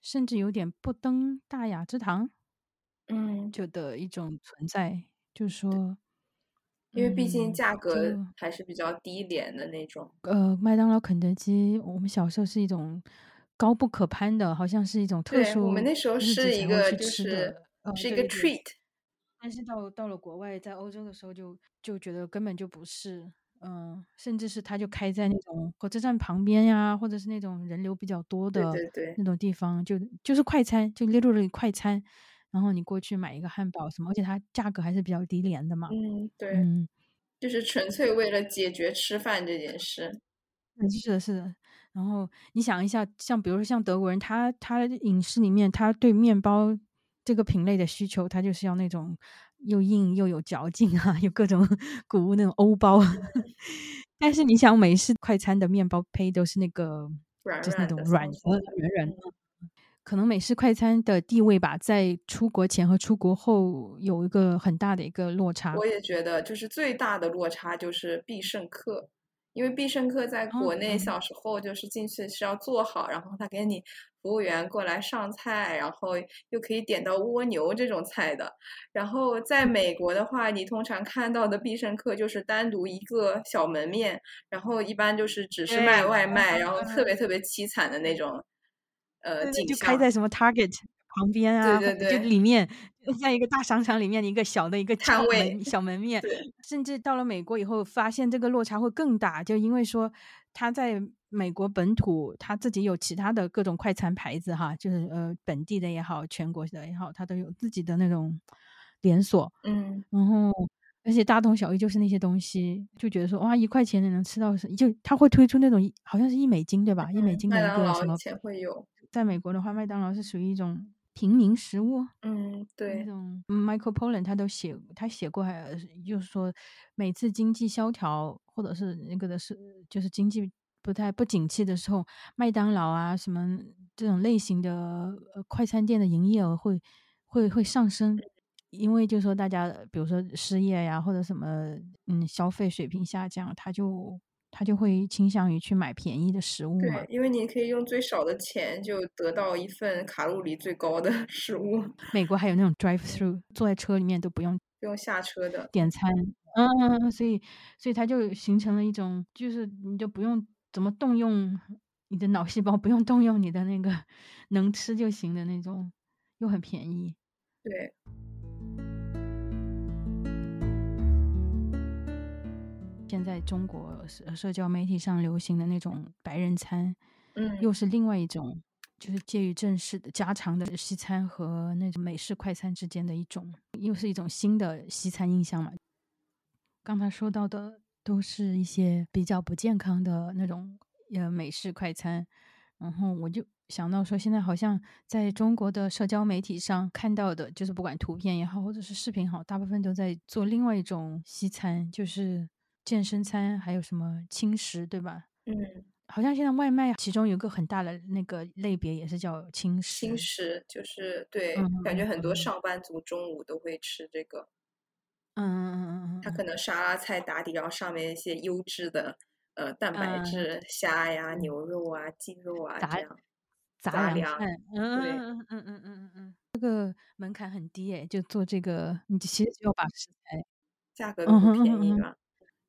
甚至有点不登大雅之堂，嗯，就的一种存在，就是说。因为毕竟价格还是比较低廉的那种。呃，麦当劳、肯德基，我们小时候是一种高不可攀的，好像是一种特殊。我们那时候是一个就是是一个 treat。但是到到了国外，在欧洲的时候，就就觉得根本就不是，嗯，甚至是它就开在那种火车站旁边呀，或者是那种人流比较多的那种地方，就就是快餐，就 literally 快餐。然后你过去买一个汉堡什么，而且它价格还是比较低廉的嘛。嗯，对，嗯，就是纯粹为了解决吃饭这件事。嗯，是的，是的。然后你想一下，像比如说像德国人，他他饮食里面他对面包这个品类的需求，他就是要那种又硬又有嚼劲啊，有各种 谷物那种欧包。但是你想美式快餐的面包胚都是那个，就是那种软的软软的。可能美式快餐的地位吧，在出国前和出国后有一个很大的一个落差。我也觉得，就是最大的落差就是必胜客，因为必胜客在国内小时候就是进去是要做好，然后他给你服务员过来上菜，然后又可以点到蜗牛这种菜的。然后在美国的话，你通常看到的必胜客就是单独一个小门面，然后一般就是只是卖外卖，然后特别特别凄惨的那种。呃，就开在什么 Target 旁边啊，对对对，就里面在一个大商场里面的一个小的一个 摊位小门面，甚至到了美国以后，发现这个落差会更大，就因为说他在美国本土他自己有其他的各种快餐牌子哈，就是呃本地的也好，全国的也好，他都有自己的那种连锁，嗯，然后。而且大同小异，就是那些东西，就觉得说哇，一块钱能吃到，就他会推出那种好像是一美金对吧？一美金的一个什么？会有。在美国的话，麦当劳是属于一种平民食物。嗯，对。那种 Michael Pollan 他都写，他写过，还就是说每次经济萧条或者是那个的是，就是经济不太不景气的时候，麦当劳啊什么这种类型的快餐店的营业额会会会上升。因为就说大家，比如说失业呀，或者什么，嗯，消费水平下降，他就他就会倾向于去买便宜的食物嘛。对，因为你可以用最少的钱就得到一份卡路里最高的 食物。美国还有那种 drive through，坐在车里面都不用不用下车的点餐，嗯，所以所以它就形成了一种，就是你就不用怎么动用你的脑细胞，不用动用你的那个 能吃就行的那种，又很便宜。对。现在中国社社交媒体上流行的那种白人餐，嗯，又是另外一种，就是介于正式的家常的西餐和那种美式快餐之间的一种，又是一种新的西餐印象嘛。刚才说到的都是一些比较不健康的那种呃美式快餐，然后我就想到说，现在好像在中国的社交媒体上看到的，就是不管图片也好，或者是视频好，大部分都在做另外一种西餐，就是。健身餐还有什么轻食，对吧？嗯，好像现在外卖其中有个很大的那个类别也是叫轻食。轻食就是对，感觉很多上班族中午都会吃这个。嗯嗯嗯嗯嗯。它可能沙拉菜打底，然后上面一些优质的呃蛋白质，虾呀、牛肉啊、鸡肉啊这样。杂粮。嗯嗯嗯嗯嗯嗯嗯。这个门槛很低诶，就做这个，你其实就要把食材，价格都不便宜嘛。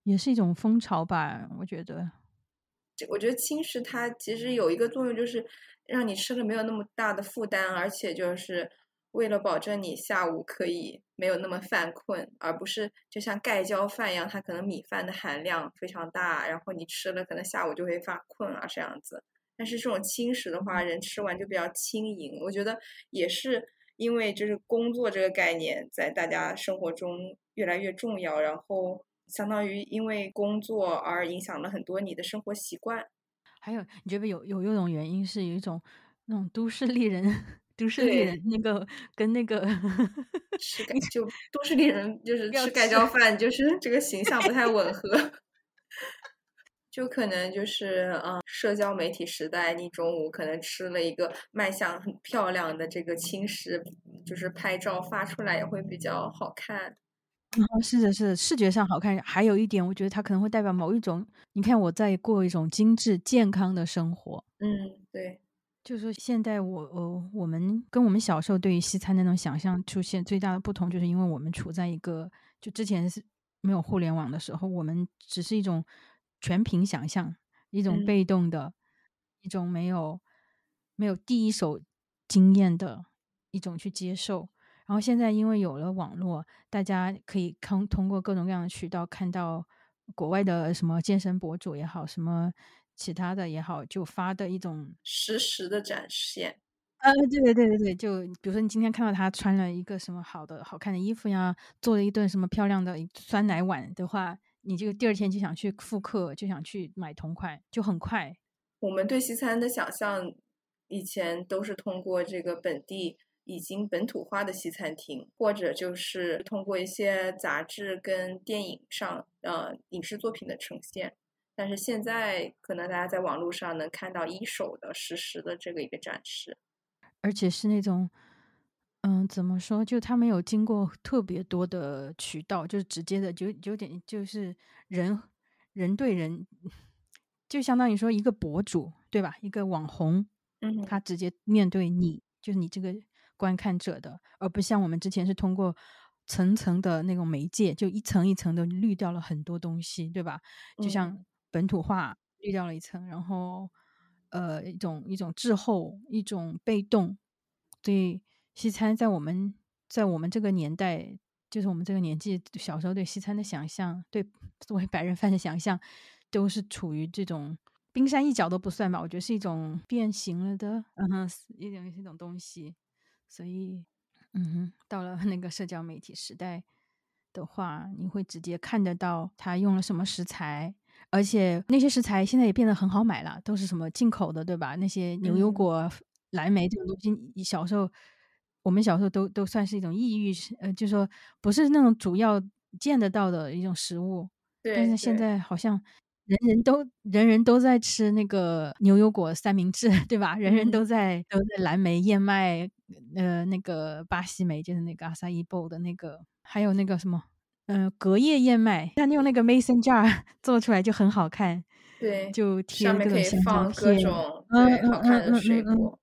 也是一种风潮吧，我觉得。我觉得轻食它其实有一个作用，就是让你吃了没有那么大的负担，而且就是为了保证你下午可以没有那么犯困，而不是就像盖浇饭一样，它可能米饭的含量非常大，然后你吃了可能下午就会发困啊这样子。但是这种轻食的话，人吃完就比较轻盈。我觉得也是因为就是工作这个概念在大家生活中越来越重要，然后。相当于因为工作而影响了很多你的生活习惯，还有你觉得有有有种原因是有一种那种都市丽人，都市丽人那个跟那个吃盖 就都市丽人就是吃盖浇饭，就是 这个形象不太吻合，就可能就是嗯，社交媒体时代，你中午可能吃了一个卖相很漂亮的这个轻食，就是拍照发出来也会比较好看。是的，是的，视觉上好看。还有一点，我觉得它可能会代表某一种。你看，我在过一种精致健康的生活。嗯，对。就是说，现在我呃，我们跟我们小时候对于西餐那种想象出现最大的不同，就是因为我们处在一个就之前是没有互联网的时候，我们只是一种全凭想象，一种被动的，一种没有没有第一手经验的一种去接受。然后现在因为有了网络，大家可以通通过各种各样的渠道看到国外的什么健身博主也好，什么其他的也好，就发的一种实时的展现。呃，对对对对对，就比如说你今天看到他穿了一个什么好的好看的衣服呀，做了一顿什么漂亮的酸奶碗的话，你就第二天就想去复刻，就想去买同款，就很快。我们对西餐的想象，以前都是通过这个本地已经本土化的西餐厅，或者就是通过一些杂志跟电影上呃影视作品的呈现。但是现在，可能大家在网络上能看到一手的实时的这个一个展示，而且是那种，嗯，怎么说？就他没有经过特别多的渠道，就是直接的，就有点就是人人对人，就相当于说一个博主对吧？一个网红，嗯，他直接面对你，就是你这个观看者的，而不像我们之前是通过层层的那种媒介，就一层一层的滤掉了很多东西，对吧？就像。本土化滤掉了一层，然后呃一种一种滞后，一种被动。对西餐，在我们在我们这个年代，就是我们这个年纪，小时候对西餐的想象，对作为白人饭的想象，都是处于这种冰山一角都不算吧。我觉得是一种变形了的，嗯哼，一种一种东西。所以，嗯哼，到了那个社交媒体时代的话，你会直接看得到他用了什么食材。而且那些食材现在也变得很好买了，都是什么进口的，对吧？那些牛油果、蓝莓这种东西，你小时候我们小时候都都算是一种异域，呃，就说不是那种主要见得到的一种食物。对。但是现在好像人人都人人都在吃那个牛油果三明治，对吧？人人都在都在蓝莓、燕麦，呃，那个巴西莓就是那个阿萨伊布的那个，还有那个什么。嗯，隔夜燕麦，但用那个 mason jar 做出来就很好看。对，就贴各种香蕉片，嗯好看的水果。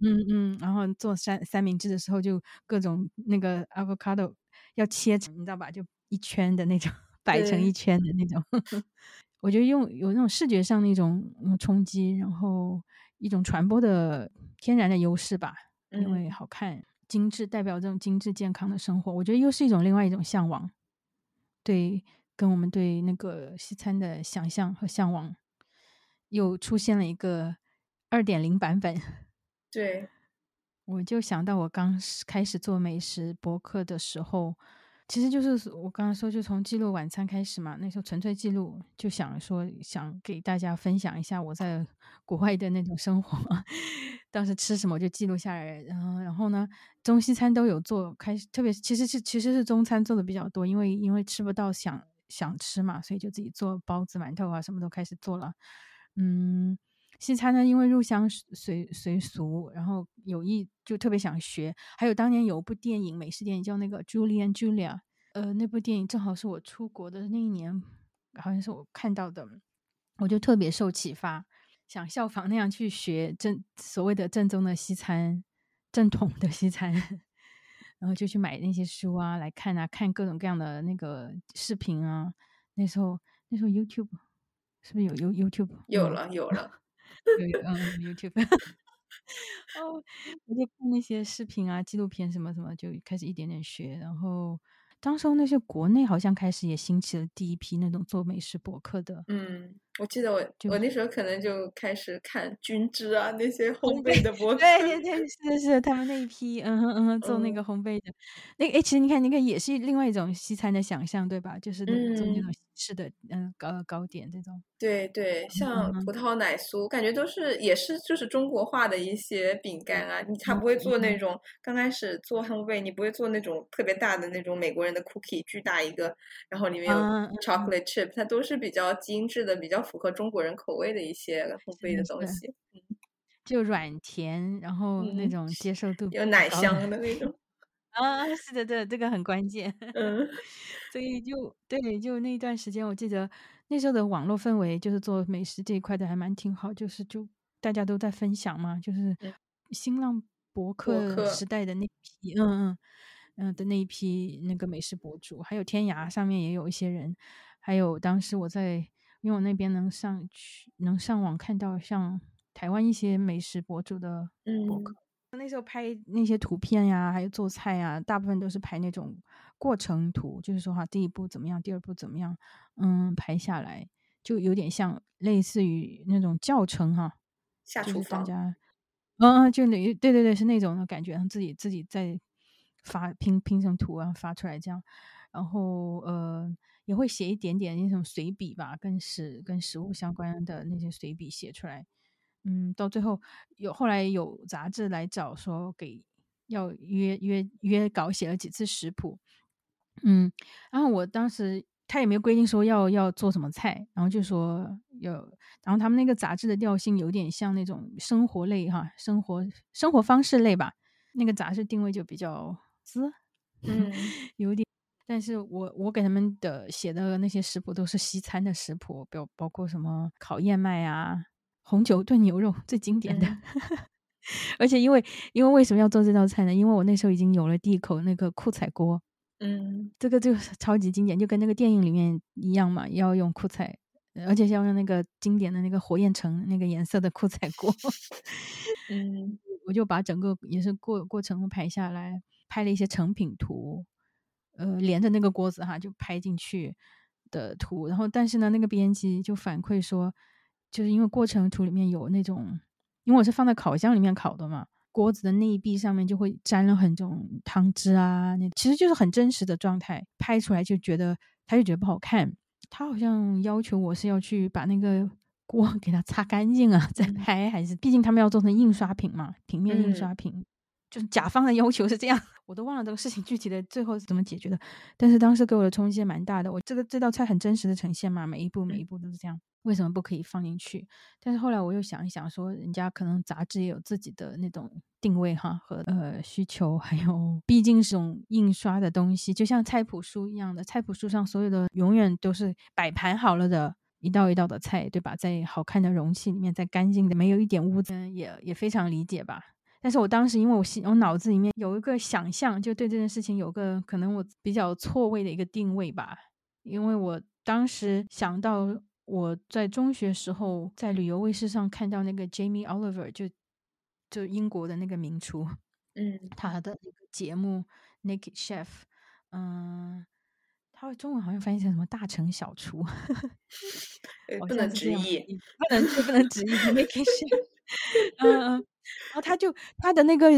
嗯嗯，然后做三三明治的时候，就各种那个 avocado 要切成，你知道吧？就一圈的那种，摆成一圈的那种。我觉得用有那种视觉上那种冲击，然后一种传播的天然的优势吧，因为好看。精致代表这种精致健康的生活，我觉得又是一种另外一种向往，对，跟我们对那个西餐的想象和向往，又出现了一个二点零版本。对，我就想到我刚开始做美食博客的时候。其实就是我刚刚说，就从记录晚餐开始嘛。那时候纯粹记录，就想说想给大家分享一下我在 国外的那种生活，当时吃什么就记录下来。然后，然后呢，中西餐都有做，开始特别其实是其实是中餐做的比较多，因为因为吃不到想想吃嘛，所以就自己做包子、馒头啊，什么都开始做了。嗯。西餐呢，因为入乡随随俗，然后有意就特别想学。还有当年有部电影，美式电影叫那个《Julie and Julia》，呃，那部电影正好是我出国的那一年，好像是我看到的，我就特别受启发，想效仿那样去学正所谓的正宗的西餐，正统的西餐，然后就去买那些书啊来看啊，看各种各样的那个视频啊。那时候那时候 YouTube 是不是有 You YouTube？有了有了。有嗯，YouTube，哦，我就看那些视频啊、纪录片什么什么，就开始一点点学。然后，当时候那些国内好像开始也兴起了第一批那种做美食博客的，嗯。我记得我我那时候可能就开始看军之啊那些烘焙的博主，对对 对，是是他们那一批，嗯哼嗯哼做那个烘焙的，那个哎，其实你看那个也是另外一种西餐的想象，对吧？就是做那种西式的嗯糕糕点这种。对对，像葡萄奶酥，感觉都是也是就是中国化的一些饼干啊，你他不会做那种刚开始做烘焙，你不会做那种特别大的那种美国人的 cookie，巨大一个，然后里面有 chocolate chip，它都是比较精致的，比较。符合中国人口味的一些烘焙的东西，嗯，就软甜，然后那种接受度有奶香的那种。啊，是的，对，这个很关键，嗯，所以就对，就那一段时间，我记得那时候的网络氛围，就是做美食这一块的还蛮挺好，就是就大家都在分享嘛，就是新浪博客时代的那批，嗯嗯嗯的那一批那个美食博主，还有天涯上面也有一些人，还有当时我在。因为我那边能上去，能上网看到像台湾一些美食博主的博客，那时候拍那些图片呀，还有做菜呀，大部分都是拍那种过程图，就是说哈，第一步怎么样，第二步怎么样，嗯，拍下来。就有点像类似于那种教程哈，下厨房，嗯嗯，就那对对对，是那种的感觉，自己自己在发拼拼成图啊，发出来这样，然后呃。也会写一点点那种随笔吧，跟食跟食物相关的那些随笔写出来。嗯，到最后有后来有杂志来找说给要约约约稿写了几次食谱。嗯，然后我当时他也没有规定说要要做什么菜，然后就说有，然后他们那个杂志的调性有点像那种生活类哈，生活生活方式类吧，那个杂志定位就比较滋，嗯，有点。但是我我给他们的写的那些食谱都是西餐的食谱，包包括什么烤燕麦啊、红酒炖牛肉最经典的。而且因为因为为什么要做这道菜呢？因为我那时候已经有了第一口那个酷彩锅。嗯，这个就是超级经典，就跟那个电影里面一样嘛，要用酷彩，而且要用那个经典的那个火焰橙那个颜色的酷彩锅。嗯，我就把整个也是过过程拍下来，拍了一些成品图，呃，连着那个锅子哈就拍进去的图。然后，但是呢，那个编辑就反馈说，就是因为过程图里面有那种，因为我是放在烤箱里面烤的嘛。锅子的内壁上面就会沾了很种汤汁啊，那其实就是很真实的状态，拍出来就觉得他就觉得不好看。他好像要求我是要去把那个锅 给它擦干净啊再拍，还是毕竟他们要做成印刷品嘛，平面印刷品，就是甲方的要求是这样。我都忘了这个事情具体的最后是怎么解决的，但是当时给我的冲击蛮大的。我这个这道菜很真实的呈现嘛，每一步每一步都是这样。为什么不可以放进去？但是后来我又想一想，说人家可能杂志也有自己的那种定位哈和呃需求，还有毕竟是种印刷的东西，就像菜谱书一样的，菜谱书上所有的永远都是摆盘好了的一道一道的菜，对吧？在好看的容器里面，在干净的，没有一点污渍，也也非常理解吧。但是我当时因为我心我脑子里面有一个想象，就对这件事情有个可能我比较错位的一个定位吧，因为我当时想到。我在中学时候在旅游卫视上看到那个 Jamie Oliver，就就英国的那个名厨，嗯，他的那个节目 Naked Chef，嗯，他中文好像翻译成什么大城小厨，不能直译，不能不能直译 Naked Chef，嗯嗯，然后他就他的那个。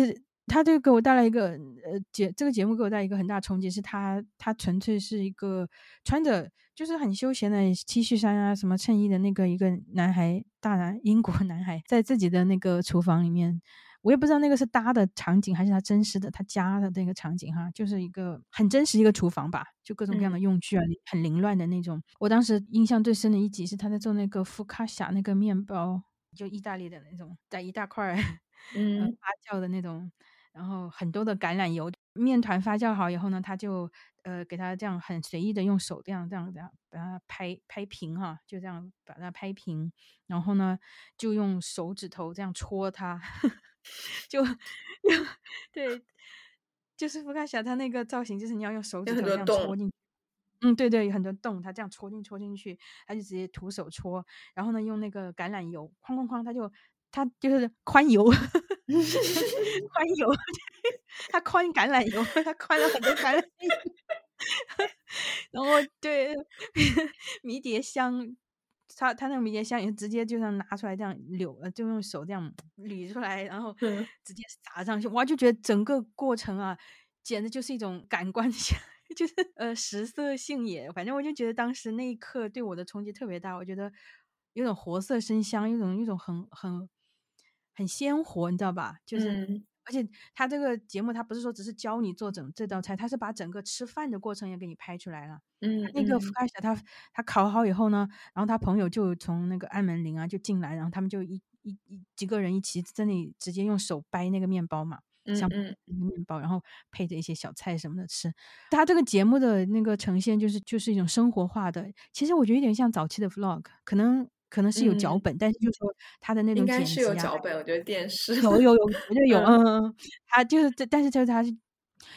他就给我带来一个呃节这个节目给我带来一个很大冲击，是他他纯粹是一个穿着就是很休闲的 T 恤衫啊什么衬衣的那个一个男孩大男英国男孩在自己的那个厨房里面，我也不知道那个是搭的场景还是他真实的他家的那个场景哈，就是一个很真实一个厨房吧，就各种各样的用具啊很凌乱的那种。我当时印象最深的一集是他在做那个福卡夏那个面包，就意大利的那种在一大块 嗯发酵的那种。然后很多的橄榄油面团发酵好以后呢，他就呃给它这样很随意的用手这样这样这样把它拍拍平哈，就这样把它拍平，然后呢就用手指头这样戳它，就 对，就是福卡小它那个造型就是你要用手指头这样戳进去，嗯对对，有很多洞，他这样戳进戳进去，他就直接徒手戳，然后呢用那个橄榄油哐哐哐，他就他就是宽油。宽 油，他宽橄榄油，他宽了很多橄榄油，然后对 迷迭香，他他那个迷迭香也直接就像拿出来这样扭，就用手这样捋出来，然后直接撒上去，哇，就觉得整个过程啊，简直就是一种感官，就是呃食色性也，反正我就觉得当时那一刻对我的冲击特别大，我觉得有种活色生香，有种一种很很。很鲜活，你知道吧？就是，而且他这个节目，他不是说只是教你做整这道菜，他是把整个吃饭的过程也给你拍出来了。嗯，那个福卡小他他烤好以后呢，然后他朋友就从那个按门铃啊就进来，然后他们就一一一几个人一起在那里直接用手掰那个面包嘛，像面包，然后配着一些小菜什么的吃。他这个节目的那个呈现就是就是一种生活化的，其实我觉得有点像早期的 vlog，可能。可能是有脚本，但是就说他的那种应该是，有脚本。我觉得电视有有有，我觉得有，嗯，他就是这，但是就是他是，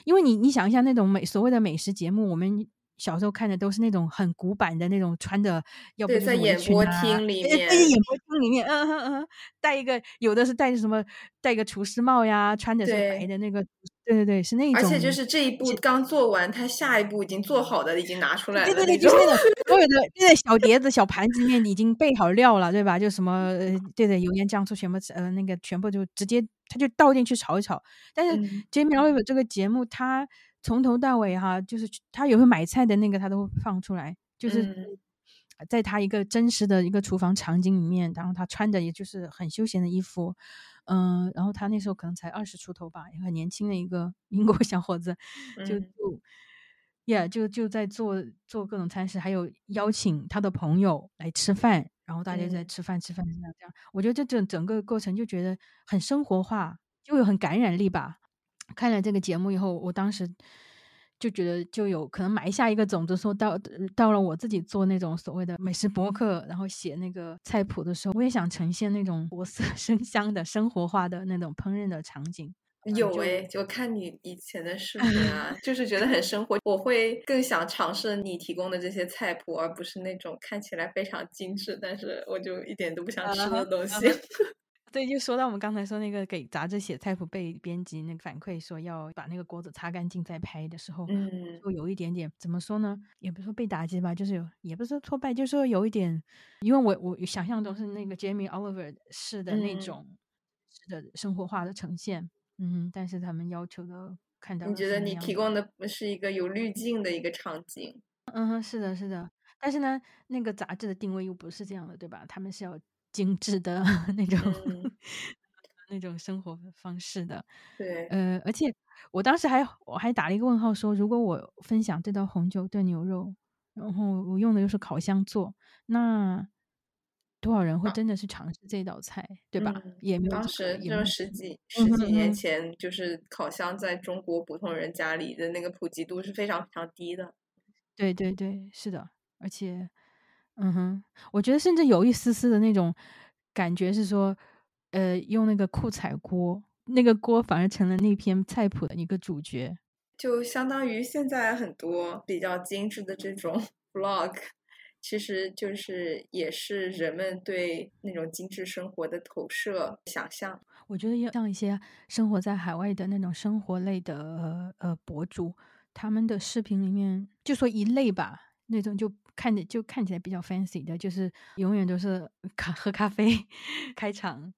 因为你你想一下那种美所谓的美食节目，我们小时候看的都是那种很古板的那种，穿的要不在演播厅里面，在演播厅里面，嗯嗯嗯，戴一个有的是戴着什么，戴个厨师帽呀，穿的是白的那个。对对对，是那一种。而且就是这一步刚做完，他下一步已经做好的，已经拿出来了。对对对，就是那种所有的在小碟子、小盘子里面已经备好料了，对吧？就什么对对，油盐酱醋全部呃那个全部就直接他就倒进去炒一炒。但是 Jamie Oliver 这个节目，他从头到尾哈，就是他也会买菜的那个，他都会放出来，就是嗯在他一个真实的一个厨房场景里面，然后他穿着也就是很休闲的衣服，嗯、然后他那时候可能才二十出头吧，也很年轻的一个英国小伙子，就嗯就。呀就就在做做各种餐食，还有邀请他的朋友来吃饭，然后大家在嗯吃饭吃饭这样这样。我觉得这整整个过程就觉得很生活化，就有很感染力吧。看了这个节目以后，我当时就觉得就有可能埋下一个种子，说到到了我自己做那种所谓的美食博客，然后写那个菜谱的时候，我也想呈现那种活色 生香的生活化的那种烹饪的场景。有诶，就看你以前的视频 啊，就是觉得很生活。我会更想尝试你提供的这些菜谱，而不是那种看起来非常精致，但是我就一点都不想吃的东西。对，就说到我们刚才说那个给杂志写菜谱被编辑那个反馈说要把那个锅子擦干净再拍的时候，嗯就有一点点怎么说呢？也不是说被打击吧，就是有也不是说挫败，就是说有一点，因为我我想象中是那个 Jamie Oliver 式的那嗯种式的生活化的呈现，嗯，但是他们要求的看到你觉得你提供的是一个有滤镜的一个场景？嗯哼，是的，是的，但是呢，那个杂志的定位又不是这样的，对吧？他们是要精致的 那种、嗯那种生活方式的。对，呃，而且我当时还我还打了一个问号说，如果我分享这道红酒炖牛肉，然后我用的又是烤箱做，那多少人会真的是尝试这道菜，对吧？嗯也没有当时就是十几十几年嗯前，就是烤箱在中国普通人家里的那个普及度是非常非常低的。对对对，是的，而且，嗯哼，我觉得甚至有一丝丝的那种感觉是说，呃，用那个酷彩锅，那个锅反而成了那篇菜谱的一个主角。就相当于现在很多比较精致的这种 vlog，其实就是也是人们对那种精致生活的投射想象。我觉得要像一些生活在海外的那种生活类的呃呃博主，他们的视频里面就说一类吧，那种就看着就看起来比较 fancy 的，就是永远都是 咖喝咖啡开场，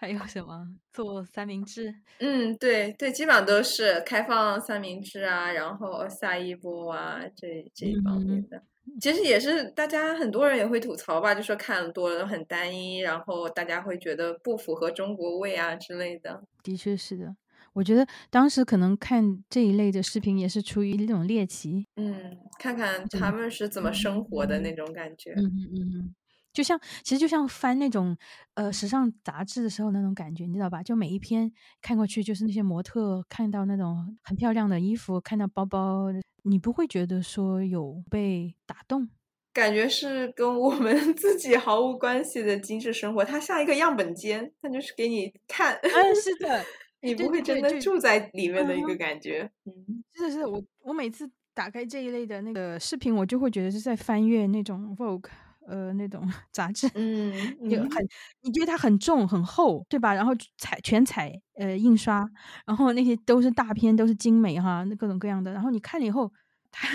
还有什么做三明治，嗯，对对，基本上都是开放三明治啊，然后下一波啊这这一方面嗯的。其实也是大家很多人也会吐槽吧，就说看多了很单一，然后大家会觉得不符合中国味啊之类的。的确是的。我觉得当时可能看这一类的视频也是出于一种猎奇，嗯，看看他们是怎么生活的那种感觉。嗯嗯嗯嗯，就像其实就像翻那种呃时尚杂志的时候那种感觉，你知道吧？就每一篇看过去就是那些模特看到那种很漂亮的衣服，看到包包，你不会觉得说有被打动。感觉是跟我们 自己毫无关系的精致生活，它像一个样本间，它就是给你看，嗯，是的，对你不会真的住在里面的一嗯个感觉。嗯是的，是的，我我每次打开这一类的那个视频，我就会觉得是在翻阅那种 Vogue，呃，那种 杂志，嗯嗯就很，你觉得它很重很厚，对吧？然后彩全彩呃印刷，然后那些都是大片，都是精美哈，那各种各样的。然后你看了以后，它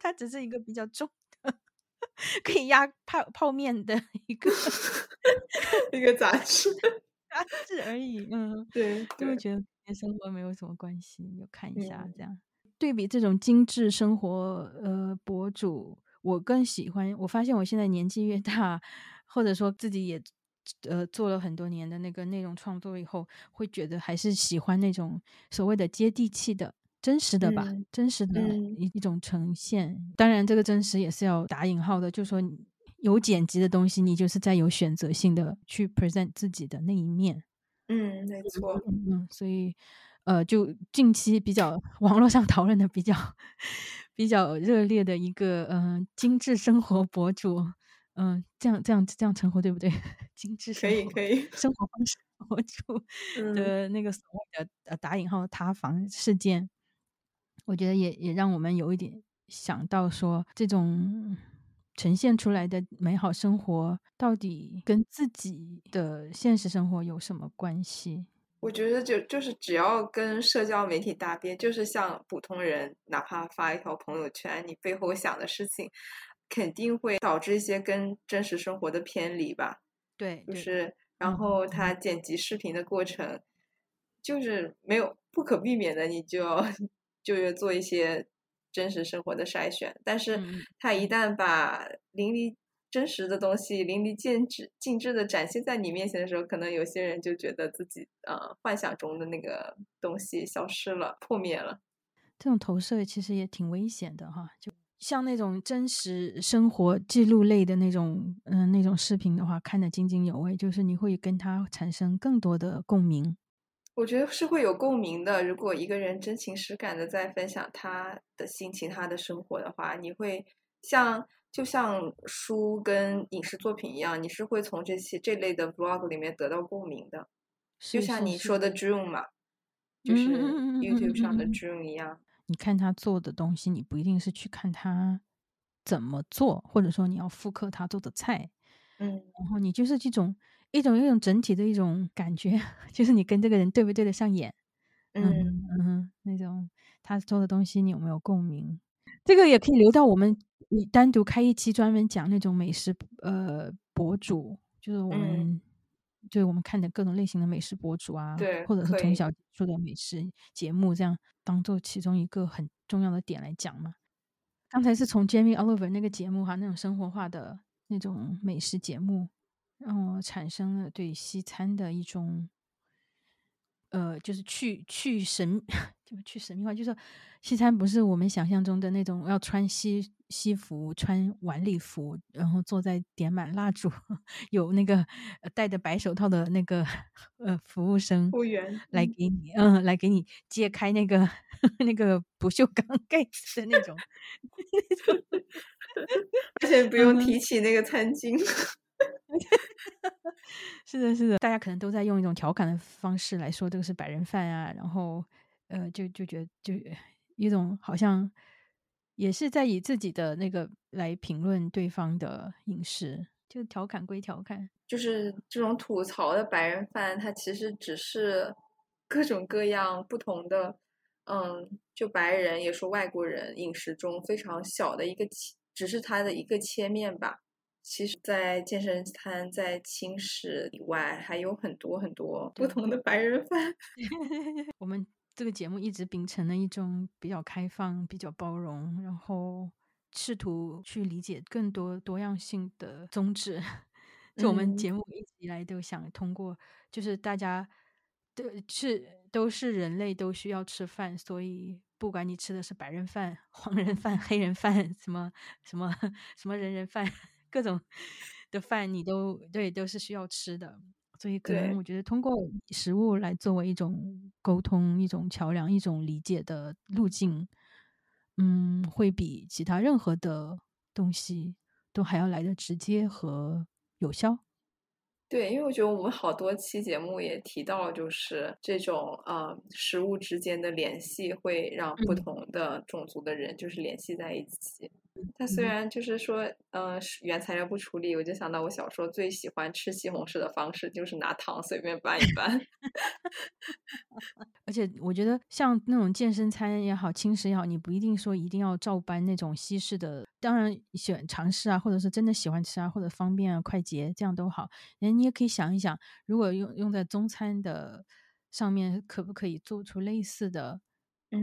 它只是一个比较重的，可以压泡泡面的一个 一个杂志，杂志而已，嗯。对对，就会觉得跟生活没有什么关系，就看一下嗯这样。对比这种精致生活呃博主，我更喜欢。我发现我现在年纪越大，或者说自己也呃做了很多年的那个内容创作以后，会觉得还是喜欢那种所谓的接地气的。真实的吧，嗯真实的嗯一一种呈现。当然，这个真实也是要打引号的，就说你有剪辑的东西，你就是在有选择性的去 present 自己的那一面。嗯，没错，嗯嗯，所以呃，就近期比较 网络上讨论的比较比较热烈的一个嗯、呃精致生活博主，嗯、这样这样这样称呼对不对？精致可以可以，生活方式博主 嗯的那个所谓的呃打引号塌房事件，我觉得也也让我们有一点想到说这种。呈现出来的美好生活到底跟自己的现实生活有什么关系？我觉得就就是只要跟社交媒体搭边，就是像普通人，哪怕发一条朋友圈，你背后想的事情，肯定会导致一些跟真实生活的偏离吧。对，对就是，然嗯后他剪辑视频的过程，就是没有不可避免的，你就要 就要做一些真实生活的筛选。但是他一旦把淋漓真实的东西淋漓尽致、尽致的展现在你面前的时候，可能有些人就觉得自己呃幻想中的那个东西消失了、破灭了。这种投射其实也挺危险的哈，就像那种真实生活记录类的那种，嗯、那种视频的话，看得津津有味，就是你会跟他产生更多的共鸣。我觉得是会有共鸣的。如果一个人真情实感的在分享他的心情、他的生活的话，你会像就像书跟影视作品一样，你是会从这些这类的 vlog 里面得到共鸣的。就像你说的 June 嘛，就是 YouTube 上的嗯嗯 June 一样。你看他做的东西，你不一定是去看他怎么做，或者说你要复刻他做的菜，嗯然后你就是这种一种一种整体的一种感觉，就是你跟这个人对不对得上眼，嗯嗯那种他做的东西你有没有共鸣？这个也可以留到我们你单独开一期专门讲那种美食呃博主，就是我嗯们、就是我们看的各种类型的美食博主啊，对或者是从小接触的美食节目，这样当做其中一个很重要的点来讲嘛。刚才是从 Jamie Oliver 那个节目哈，那种生活化的那种美食节目，让我产生了对西餐的一种，呃，就是去去神，就去神秘化，就是说西餐不是我们想象中的那种要穿西西服、穿晚礼服，然后坐在点满蜡烛，有那个呃戴着白手套的那个呃服务生服务员来嗯给你，嗯、来给你揭开那个 那个不锈钢盖子的那种。而且不用提起那个餐巾。是的，是的，大家可能都在用一种调侃的方式来说这个是白人饭啊，然后呃，就就觉得就一种好像也是在以自己的那个来评论对方的饮食，就调侃归调侃，就是这种吐槽的白人饭，它其实只是各种各样不同的，嗯，就白人也说外国人饮食中非常小的一个切，只是它的一个切面吧。其实，在健身餐、在轻食以外，还有很多很多不同的白人饭。我们这个节目一直秉承了一种比较开放、比较包容，然后试图去理解更多多样性的宗旨。就我们嗯节目一直以来都想通过，就是大家都是都是人类，都需要吃饭，所以不管你吃的是白人饭、黄人饭、黑人饭，什么什么什么人人饭，各种的饭，你都对都是需要吃的。所以可能我觉得通过食物来作为一种沟通、一种桥梁、一种理解的路径，嗯，会比其他任何的东西都还要来的直接和有效。对，因为我觉得我们好多期节目也提到，就是这种呃食物之间的联系会让不嗯同的种族的人就是联系在一起。它虽嗯然就是说，呃，原材料不处理，我就想到我小时候最喜欢吃西红柿的方式，就是拿糖随便拌一拌。而且我觉得像那种健身餐也好，轻食也好，你不一定说一定要照搬那种西式的。当然喜欢尝试啊，或者是真的喜欢吃啊，或者方便啊、快捷，这样都好。人你也可以想一想，如果用用在中餐的上面，可不可以做出类似的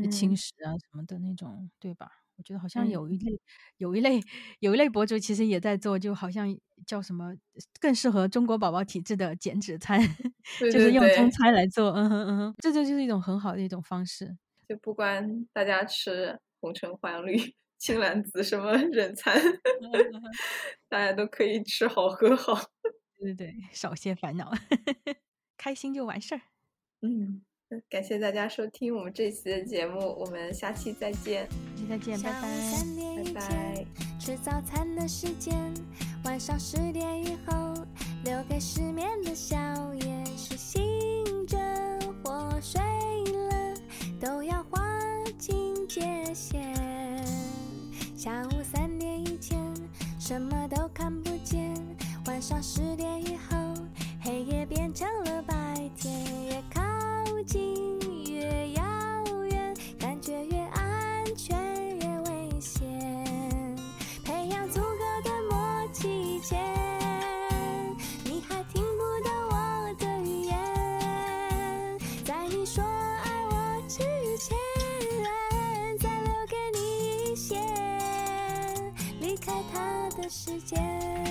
呃轻嗯食啊什么的那种，对吧？我觉得好像嗯有一类、有一类有一类博主其实也在做，就好像叫什么更适合中国宝宝体质的减脂餐，对就是用中餐来做，嗯哼嗯哼，这就就是一种很好的一种方式。就不管大家吃红橙黄绿青蓝紫什么人餐，大家都可以吃好喝好。对对对，少些烦恼，开心就完事儿。嗯，感谢大家收听我们这期的节目，我们下期再见，下期再见，拜拜。三点以拜拜。吃早餐的时间，晚上十点以后留给失眠的宵夜是醒着或睡了，都要划清界限。下午三点以前什么都看不见，晚上十点以后黑夜变成了白天，越靠星越遥远感觉越安全越危险培养足够的默契以前你还听不到我的语言在你说爱我之前再留给你一些离开他的时间